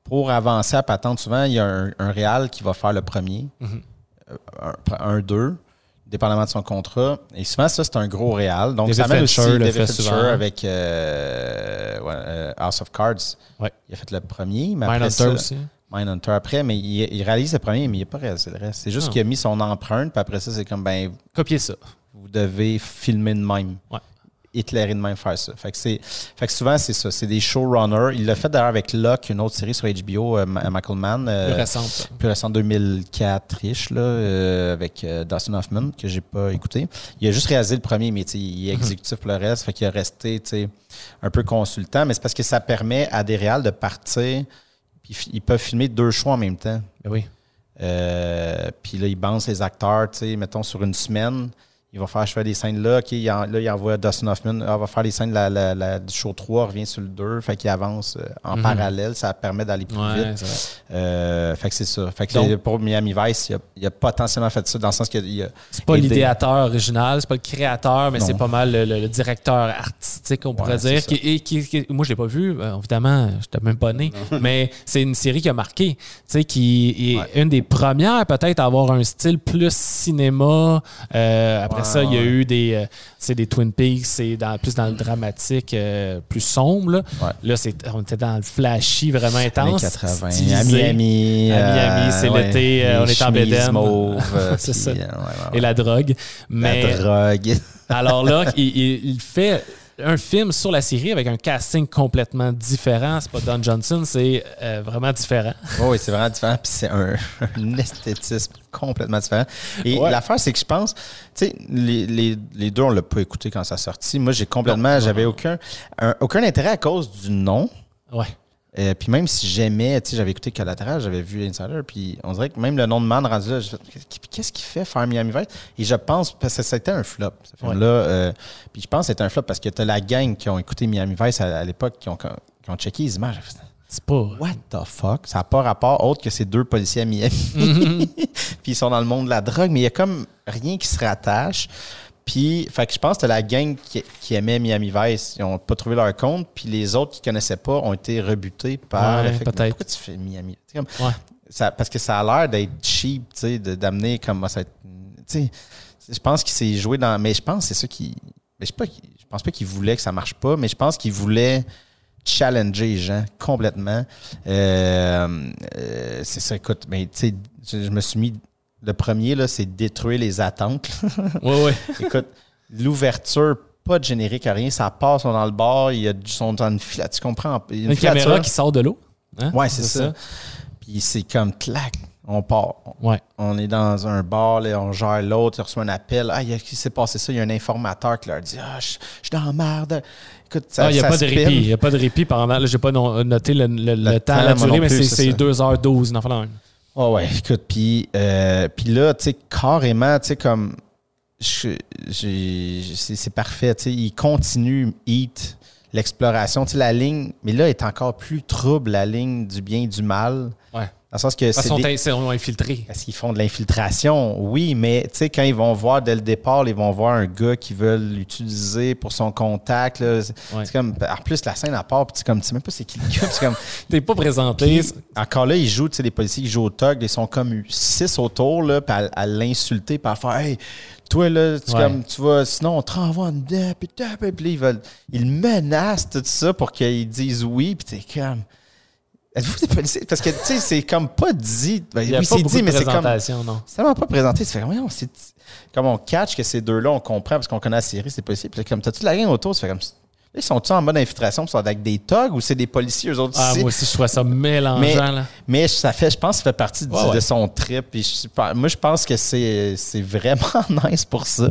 pour avancer à patente, souvent, il y a un, un réal qui va faire le premier. Mhm. 1-2, dépendamment de son contrat. Et souvent, ça, c'est un gros réal. Donc, David ça amène Fincher, aussi le David avec euh, euh, House of Cards. Il a fait le premier. Mais après ça, aussi. Mindhunter après, mais il, réalise le premier, mais il n'est pas réalisé le reste. C'est juste ah. qu'il a mis son empreinte, puis après ça, c'est comme, ben... Copiez ça. Vous devez filmer de même. Ouais. Éclairer de même, faire ça. Fait que, c'est, fait que souvent, c'est ça. C'est des showrunners. Il l'a fait d'ailleurs avec Locke, une autre série sur HBO, euh, Ma- Michael Mann. euh, Plus récente. plus récent 2004-ish, là, euh, avec euh, Dustin Hoffman, que j'ai pas écouté. Il a juste réalisé le premier, mais il est exécutif pour le reste. Fait qu'il a resté un peu consultant. Mais c'est parce que ça permet à des réals de partir. Puis ils peuvent filmer deux shows en même temps. Ben oui. Euh, puis là, ils balancent les acteurs, tu sais, mettons, sur une semaine. Il va faire, je fais des scènes là. OK, il en- là, il envoie Dustin Hoffman. Ah, on va faire les scènes la- la- la- du show 3, revient sur le 2. Fait qu'il avance euh, en Mhm. parallèle. Ça permet d'aller plus vite. Ouais. Euh, fait que c'est ça. Fait que Donc- pour Miami Vice, il a, il a potentiellement fait ça dans le sens qu'il y a. C'est pas l'idéateur original, c'est pas le créateur, mais c'est pas mal le, le- le directeur artistique, on pourrait dire. Qui, et qui- qui- moi, je l'ai pas vu, euh, évidemment, je n'étais même pas né, mais c'est une série qui a marqué, tu sais, qui est Ouais. une des premières peut-être à avoir un style plus cinéma. Euh, après ça, il y a ouais. eu des, euh, c'est des Twin Peaks, c'est dans, plus dans le dramatique, euh, plus sombre. Là, c'est, on était dans le flashy vraiment intense. 80. stylisé. À Miami. À Miami, c'est l'été, euh, on est en euh, C'est ça. euh. Et la drogue. Mais, La drogue. alors là, il fait un film sur la série avec un casting complètement différent. C'est pas Don Johnson, c'est euh, vraiment différent. Oh, oui, c'est vraiment différent. Puis c'est un, un esthétisme complètement différent. Et Ouais. l'affaire, c'est que je pense, tu sais, les, les, les deux, on l'a pas écouté quand ça a sorti. Moi, j'ai complètement, j'avais aucun, un- aucun intérêt à cause du nom. Ouais. Euh, puis même si j'aimais, tu sais, j'avais écouté Collateral, j'avais vu Insider, puis on dirait que même le nom de Man rendu là, qu'est-ce qu'il fait faire Miami Vice? Et je pense, parce que c'était un flop, ce film-là. euh, puis je pense que c'était un flop parce que t'as la gang qui ont écouté Miami Vice à, à l'époque, qui ont, qui ont checké les images. C'est pas. What the fuck? Ça n'a pas rapport autre que ces deux policiers à Miami. puis ils sont dans le monde de la drogue, mais il y a comme rien qui se rattache. Puis, fait que je pense que la gang qui, qui aimait Miami Vice, ils n'ont pas trouvé leur compte. Puis les autres qui connaissaient pas ont été rebutés par Ouais, peut-être. pourquoi tu fais Miami? Tu sais, comme- Ouais. ça, parce que ça a l'air d'être cheap, tu sais, de- d'amener comme ça. Je pense qu'il s'est joué dans. Mais je pense que c'est ça qui. Mais je, sais pas, je pense pas qu'il voulait que ça marche pas, mais je pense qu'il voulait challenger les gens complètement. Euh, euh, c'est ça, écoute, mais tu sais, je, je me suis mis. Le premier, là, c'est détruire les attentes. Ouais, ouais. écoute, l'ouverture, pas de générique, rien, ça passe, on est dans le bar, il y a du son dans une filature, tu comprends? Il y a Une, caméra qui sort de l'eau. Hein? Ouais, c'est ça. Puis c'est comme clac, on part. Ouais. On est dans un bar, là, on gère l'autre, il reçoit un appel. Ah, il y a- qui s'est passé ça? Il y a un informateur qui leur dit Ah, je je suis dans la merde. Écoute, ça, Ah, il n'y a ça pas de répit. Il n'y a pas de répit pendant. Là, j'ai pas noté le, le- le temps, temps, la durée, mais c'est c'est c'est ça. 2h12. Non, Ah ouais, écoute, puis euh, puis là, tu sais, carrément, tu sais, comme c'est parfait. tu sais, il continue, Heat, l'exploration. Tu sais, La ligne, mais là, est encore plus trouble, la ligne du bien et du mal. Ouais. Dans le sens que c'est qu'ils des- sont in- sont infiltrés. Parce qu'ils font de l'infiltration, oui, mais tu sais, quand ils vont voir dès le départ, ils vont voir un gars qui veut l'utiliser pour son contact. là, C'est Ouais. c'est comme, en plus, la scène à part, puis c'est comme, tu sais même pas c'est qui le gars. c'est comme, T'es pas présenté. encore là, ils jouent, tu sais, les policiers qui jouent au tog, ils sont comme six autour, là, puis à, à l'insulter, puis à faire, hey, toi, là, tu, Ouais. comme, tu vas, sinon, on te renvoie en dedans, puis ils veulent, ils menacent tout ça pour qu'ils disent oui, puis t'es comme, êtes-vous des policiers? Parce que, tu sais, c'est comme pas dit. Ben, Il y a oui, pas c'est dit, de mais c'est comme. non. C'est tellement pas présenté. C'est fait, voyons, c'est. Comme on catch que ces deux-là, on comprend parce qu'on connaît la série, c'est possible. Puis là, comme t'as toute la gang autour, c'est fait comme. Là, ils sont-ils en mode infiltration, ils sont avec des thugs ou c'est des policiers, eux autres Ah, moi aussi, je trouve ça mélangeant. Mais- là. Mais ça fait, je pense que ça fait partie ouais. de son trip. Puis je- moi, je pense que c'est c'est vraiment nice pour ça.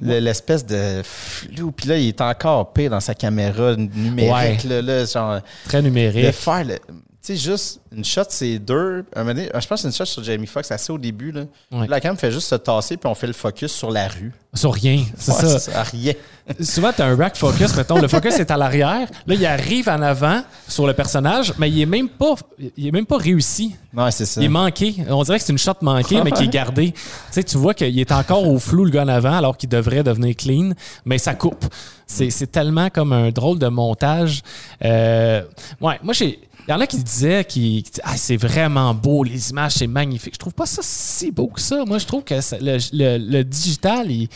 Le- L'espèce de flou. Puis là, il est encore pire dans sa caméra numérique. Là, là, genre, Très de numérique. faire le. Tu sais, juste une shot, c'est deux. Un donné, je pense que c'est une shot sur Jamie Foxx assez au début. Là. Ouais. La cam fait juste se tasser, puis on fait le focus sur la rue. Sur rien. C'est Ouais, ça. Rien. Souvent, tu as un rack focus, mettons, le focus est à l'arrière. Là, il arrive en avant sur le personnage, mais il est même pas, il est même pas réussi. Ouais, c'est ça. Il est manqué. On dirait que c'est une shot manquée, mais qui est gardée. Tu sais, tu vois qu'il est encore au flou, le gars en avant, alors qu'il devrait devenir clean, mais ça coupe. C'est c'est tellement comme un drôle de montage. Euh, ouais, moi, j'ai. Il y en a qui disaient qui, ah, c'est vraiment beau, les images, c'est magnifique. Je trouve pas ça si beau que ça. Moi, je trouve que ça- le, le- le digital, il,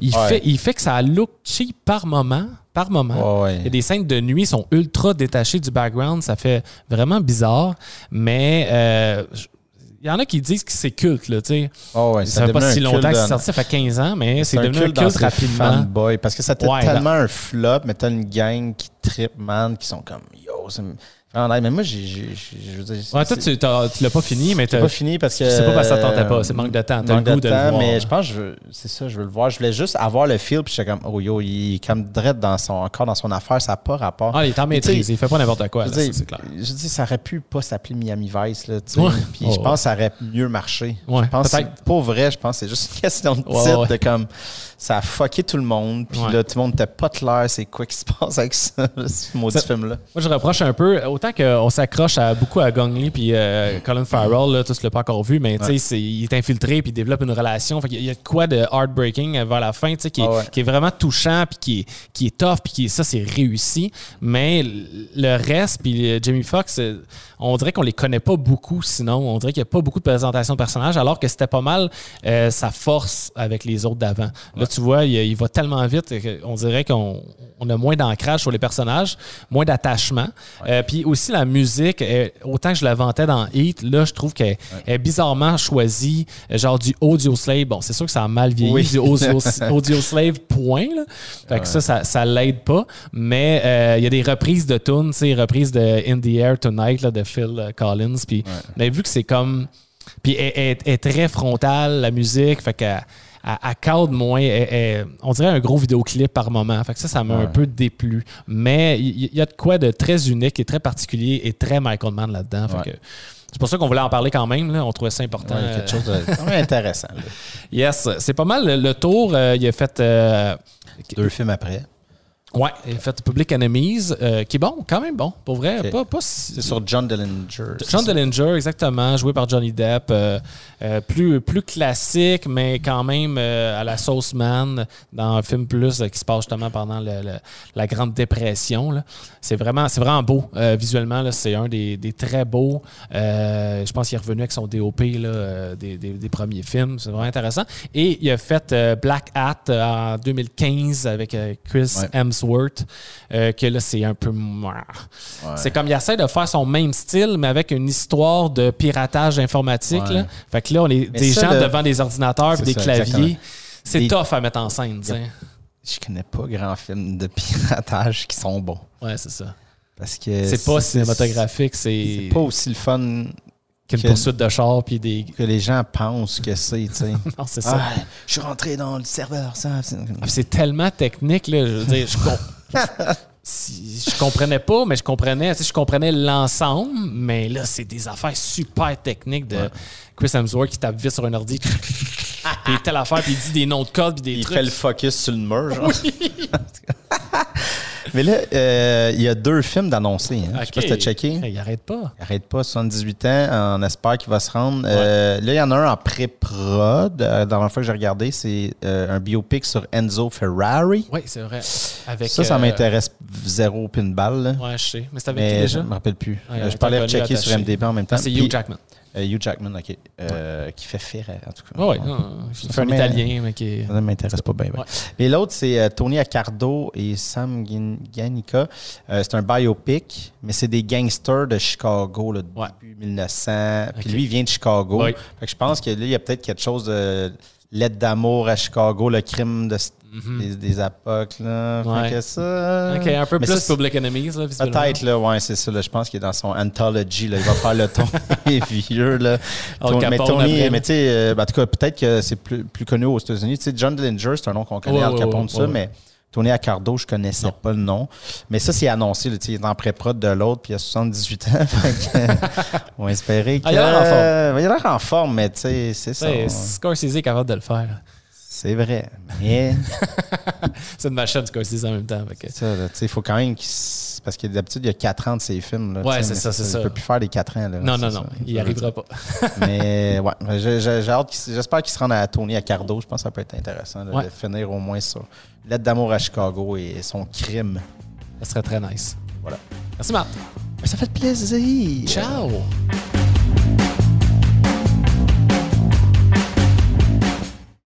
il Ouais. fait, il fait que ça look cheap par moment. Par moment. Ouais, ouais. Il y a des scènes de nuit sont ultra détachées du background. Ça fait vraiment bizarre. Mais euh, il y en a qui disent que c'est culte. Là, tu sais. Oh, ouais, ça fait pas si longtemps que c'est sorti. Ça fait 15 ans, mais c'est devenu un culte rapidement. parce que ça Ouais, tellement un flop, mais t'as une gang qui trip, man, qui sont comme yo, vraiment nice. Mais moi, j'ai. Je veux dire, Ouais, toi, tu tu l'as pas fini, mais t'as- pas fini parce que. C'est pas parce que ça tentait pas, c'est manque de temps. T'as le goût de de le temps, voir. mais je pense que c'est ça, je veux le voir. Je voulais juste avoir le feel, puis j'étais comme, oh yo, il est comme direct dans son, encore dans son affaire, ça n'a pas rapport. Ah, il est en tu maîtrise. Il fait pas n'importe quoi. C'est clair. je dis, ça aurait pu pas s'appeler Miami Vice, là, tu sais. Puis Oh, je ouais. pense que ça aurait mieux marché. Ouais, je pense pour vrai, je pense que c'est juste une question de titre, de comme, ça a fucké tout le monde. Puis là, tout le monde n'était pas clair, c'est quoi qui se passe avec ça, ce maudit film-là. Moi, je reproche un peu, qu'on s'accroche à, beaucoup à Gong Li puis euh, Colin Farrell, là, tous l'ont pas encore vu, mais il est infiltré puis il développe une relation. Fait il y a quoi de heartbreaking vers la fin, qui, est- Ah ouais. qui est vraiment touchant puis qui est, qui est tough puis qui ça, c'est réussi. Mais le reste, puis euh, Jamie Foxx, euh, on dirait qu'on les connaît pas beaucoup sinon. On dirait qu'il n'y a pas beaucoup de présentation de personnages, alors que c'était pas mal euh, sa force avec les autres d'avant. Là, tu vois, il, il va tellement vite qu'on dirait qu'on on a moins d'ancrage sur les personnages, moins d'attachement. Puis aussi, la musique, euh, autant que je la vantais dans Heat, là, je trouve qu'elle est bizarrement choisie, euh, genre du audio slave. Bon, c'est sûr que ça a mal vieilli, Oui. du audio, audio slave, point. Là. Fait que ça, ça, ça l'aide pas. Mais euh, il y a des reprises de tunes, tu reprises de In the Air Tonight là, de Phil Collins. Puis, mais vu que c'est comme. Puis elle, elle- elle est très frontale, la musique, fait qu'elle elle, elle cadre moins. elle- elle- on dirait un gros vidéoclip par moment. Fait que ça, ça m'a un peu déplu. Mais il y, a de quoi de très unique et très particulier et très Michael Mann là-dedans. Fait Ouais. que C'est pour ça qu'on voulait en parler quand même. Là. On trouvait ça important. Ouais, quelque chose de intéressant. là. Yes, c'est pas mal le, le tour. Euh, il a fait. euh, Deux films après. Ouais, il a fait Public Enemies, euh, qui est bon, quand même bon. Pour vrai, pas, pas si- C'est sur John Dillinger. John? Dillinger, exactement, joué par Johnny Depp. euh, euh, plus, plus classique, mais quand même à la sauce man, dans un film plus qui se passe justement pendant le- le- la Grande Dépression. là. C'est vraiment, c'est vraiment beau visuellement. là, C'est un des, des très beaux. je pense qu'il est revenu avec son DOP là, des, des- des premiers films. C'est vraiment intéressant. Et il a fait Black Hat en 2015 avec Chris Ouais. Hemsworth, euh, que là, c'est un peu. C'est comme il essaie de faire son même style, mais avec une histoire de piratage informatique. Ouais. Là. Fait que là, on est Mais des ça, gens le- devant des ordinateurs et des ça, claviers. exactement. C'est Des- tough à mettre en scène. tu sais. Je connais pas grand film de piratage qui sont bons. Ouais, c'est ça. Parce que C'est pas cinématographique, c'est C'est pas aussi le fun qu'une que- poursuite de char puis des. que les gens pensent que c'est, tu sais. Non, c'est ça. ah, je suis rentré dans le serveur, ça. c'est- Ah, C'est tellement technique, là. Je veux dire, je com- si- je comprenais pas, mais je comprenais, tu sais, je comprenais l'ensemble, mais là, c'est des affaires super techniques de Chris Hemsworth qui tape vite sur un ordi. puis telle affaire, puis il dit des noms de code, puis des Il trucs. fait le focus sur le mur, genre. Mais là, euh, il y a deux films d'annoncer. Hein. Je sais pas si t'as checké. Il arrête pas. Il arrête pas, 78 ans, on espère qu'il va se rendre. Euh, là, il y en a un en pré-prod. Euh, dans la fois que j'ai regardé, c'est euh, un biopic sur Enzo Ferrari. Oui, c'est vrai. Avec, Ça, ça m'intéresse zéro pinball. Là. Ouais, je sais. Mais c'est avec qui Mais je déjà? me rappelle plus. Ouais, on je parlais de checker sur. MDB en même temps. Ah, c'est Puis- Hugh Jackman. Euh, Hugh Jackman, OK. Euh, Qui fait faire, en tout cas. Non, Ça, Il fait un Italien, mais qui. Ça ne m'intéresse pas bien. bien. Ouais. Et l'autre, c'est euh, Tony Accardo et Sam. Euh, c'est un biopic, mais c'est des gangsters de Chicago, là, Ouais. début 1900. Puis Ok. lui, il vient de Chicago. Ouais. Fait que je pense que là, il y a peut-être quelque chose de l'aide d'amour à Chicago, le crime de, des, des époques. Là. Fait Mhm. Ouais. que ça, Ok, un peu Mais plus ça, Public Enemies, là. Peut-être, là, ouais, c'est ça. Là, je pense qu'il est dans son anthology. Là, il va faire le ton vieux. Là. Ton- mais Tony, mais tu sais, euh, ben, en tout cas, peut-être que c'est plus, plus connu aux États-Unis. Tu sais, John Dillinger, c'est un nom qu'on connaît, Ouais, Al Capone, ouais, ça, mais Tony Accardo, je connaissais Non. pas le nom. Mais ça, c'est annoncé. Là, il est en pré-prod de l'autre, puis il a 78 ans. que, on va espérer qu'il Ah, il a l'air en forme. il a l'air en forme, mais tu sais, c'est ça. Ouais, Scorsese est capable de le faire. C'est vrai. Mais C'est une machine, Scorsese, en même temps. sais, il faut quand même qu'il s- Parce que d'habitude, il y a 4 ans de ses films. Là, Ouais, c'est ça, c'est ça. Il peut plus faire des 4 ans. Là, Non, non, ça. non, il n'y arrivera pas. Mais ouais, qu'il- j'espère qu'il se rende à Tony Accardo. Je pense que ça peut être intéressant là, Ouais. de finir au moins sur Lettre d'amour à Chicago et son crime. Ça serait très nice. Voilà. Merci, Matt. Ça fait plaisir. Ciao!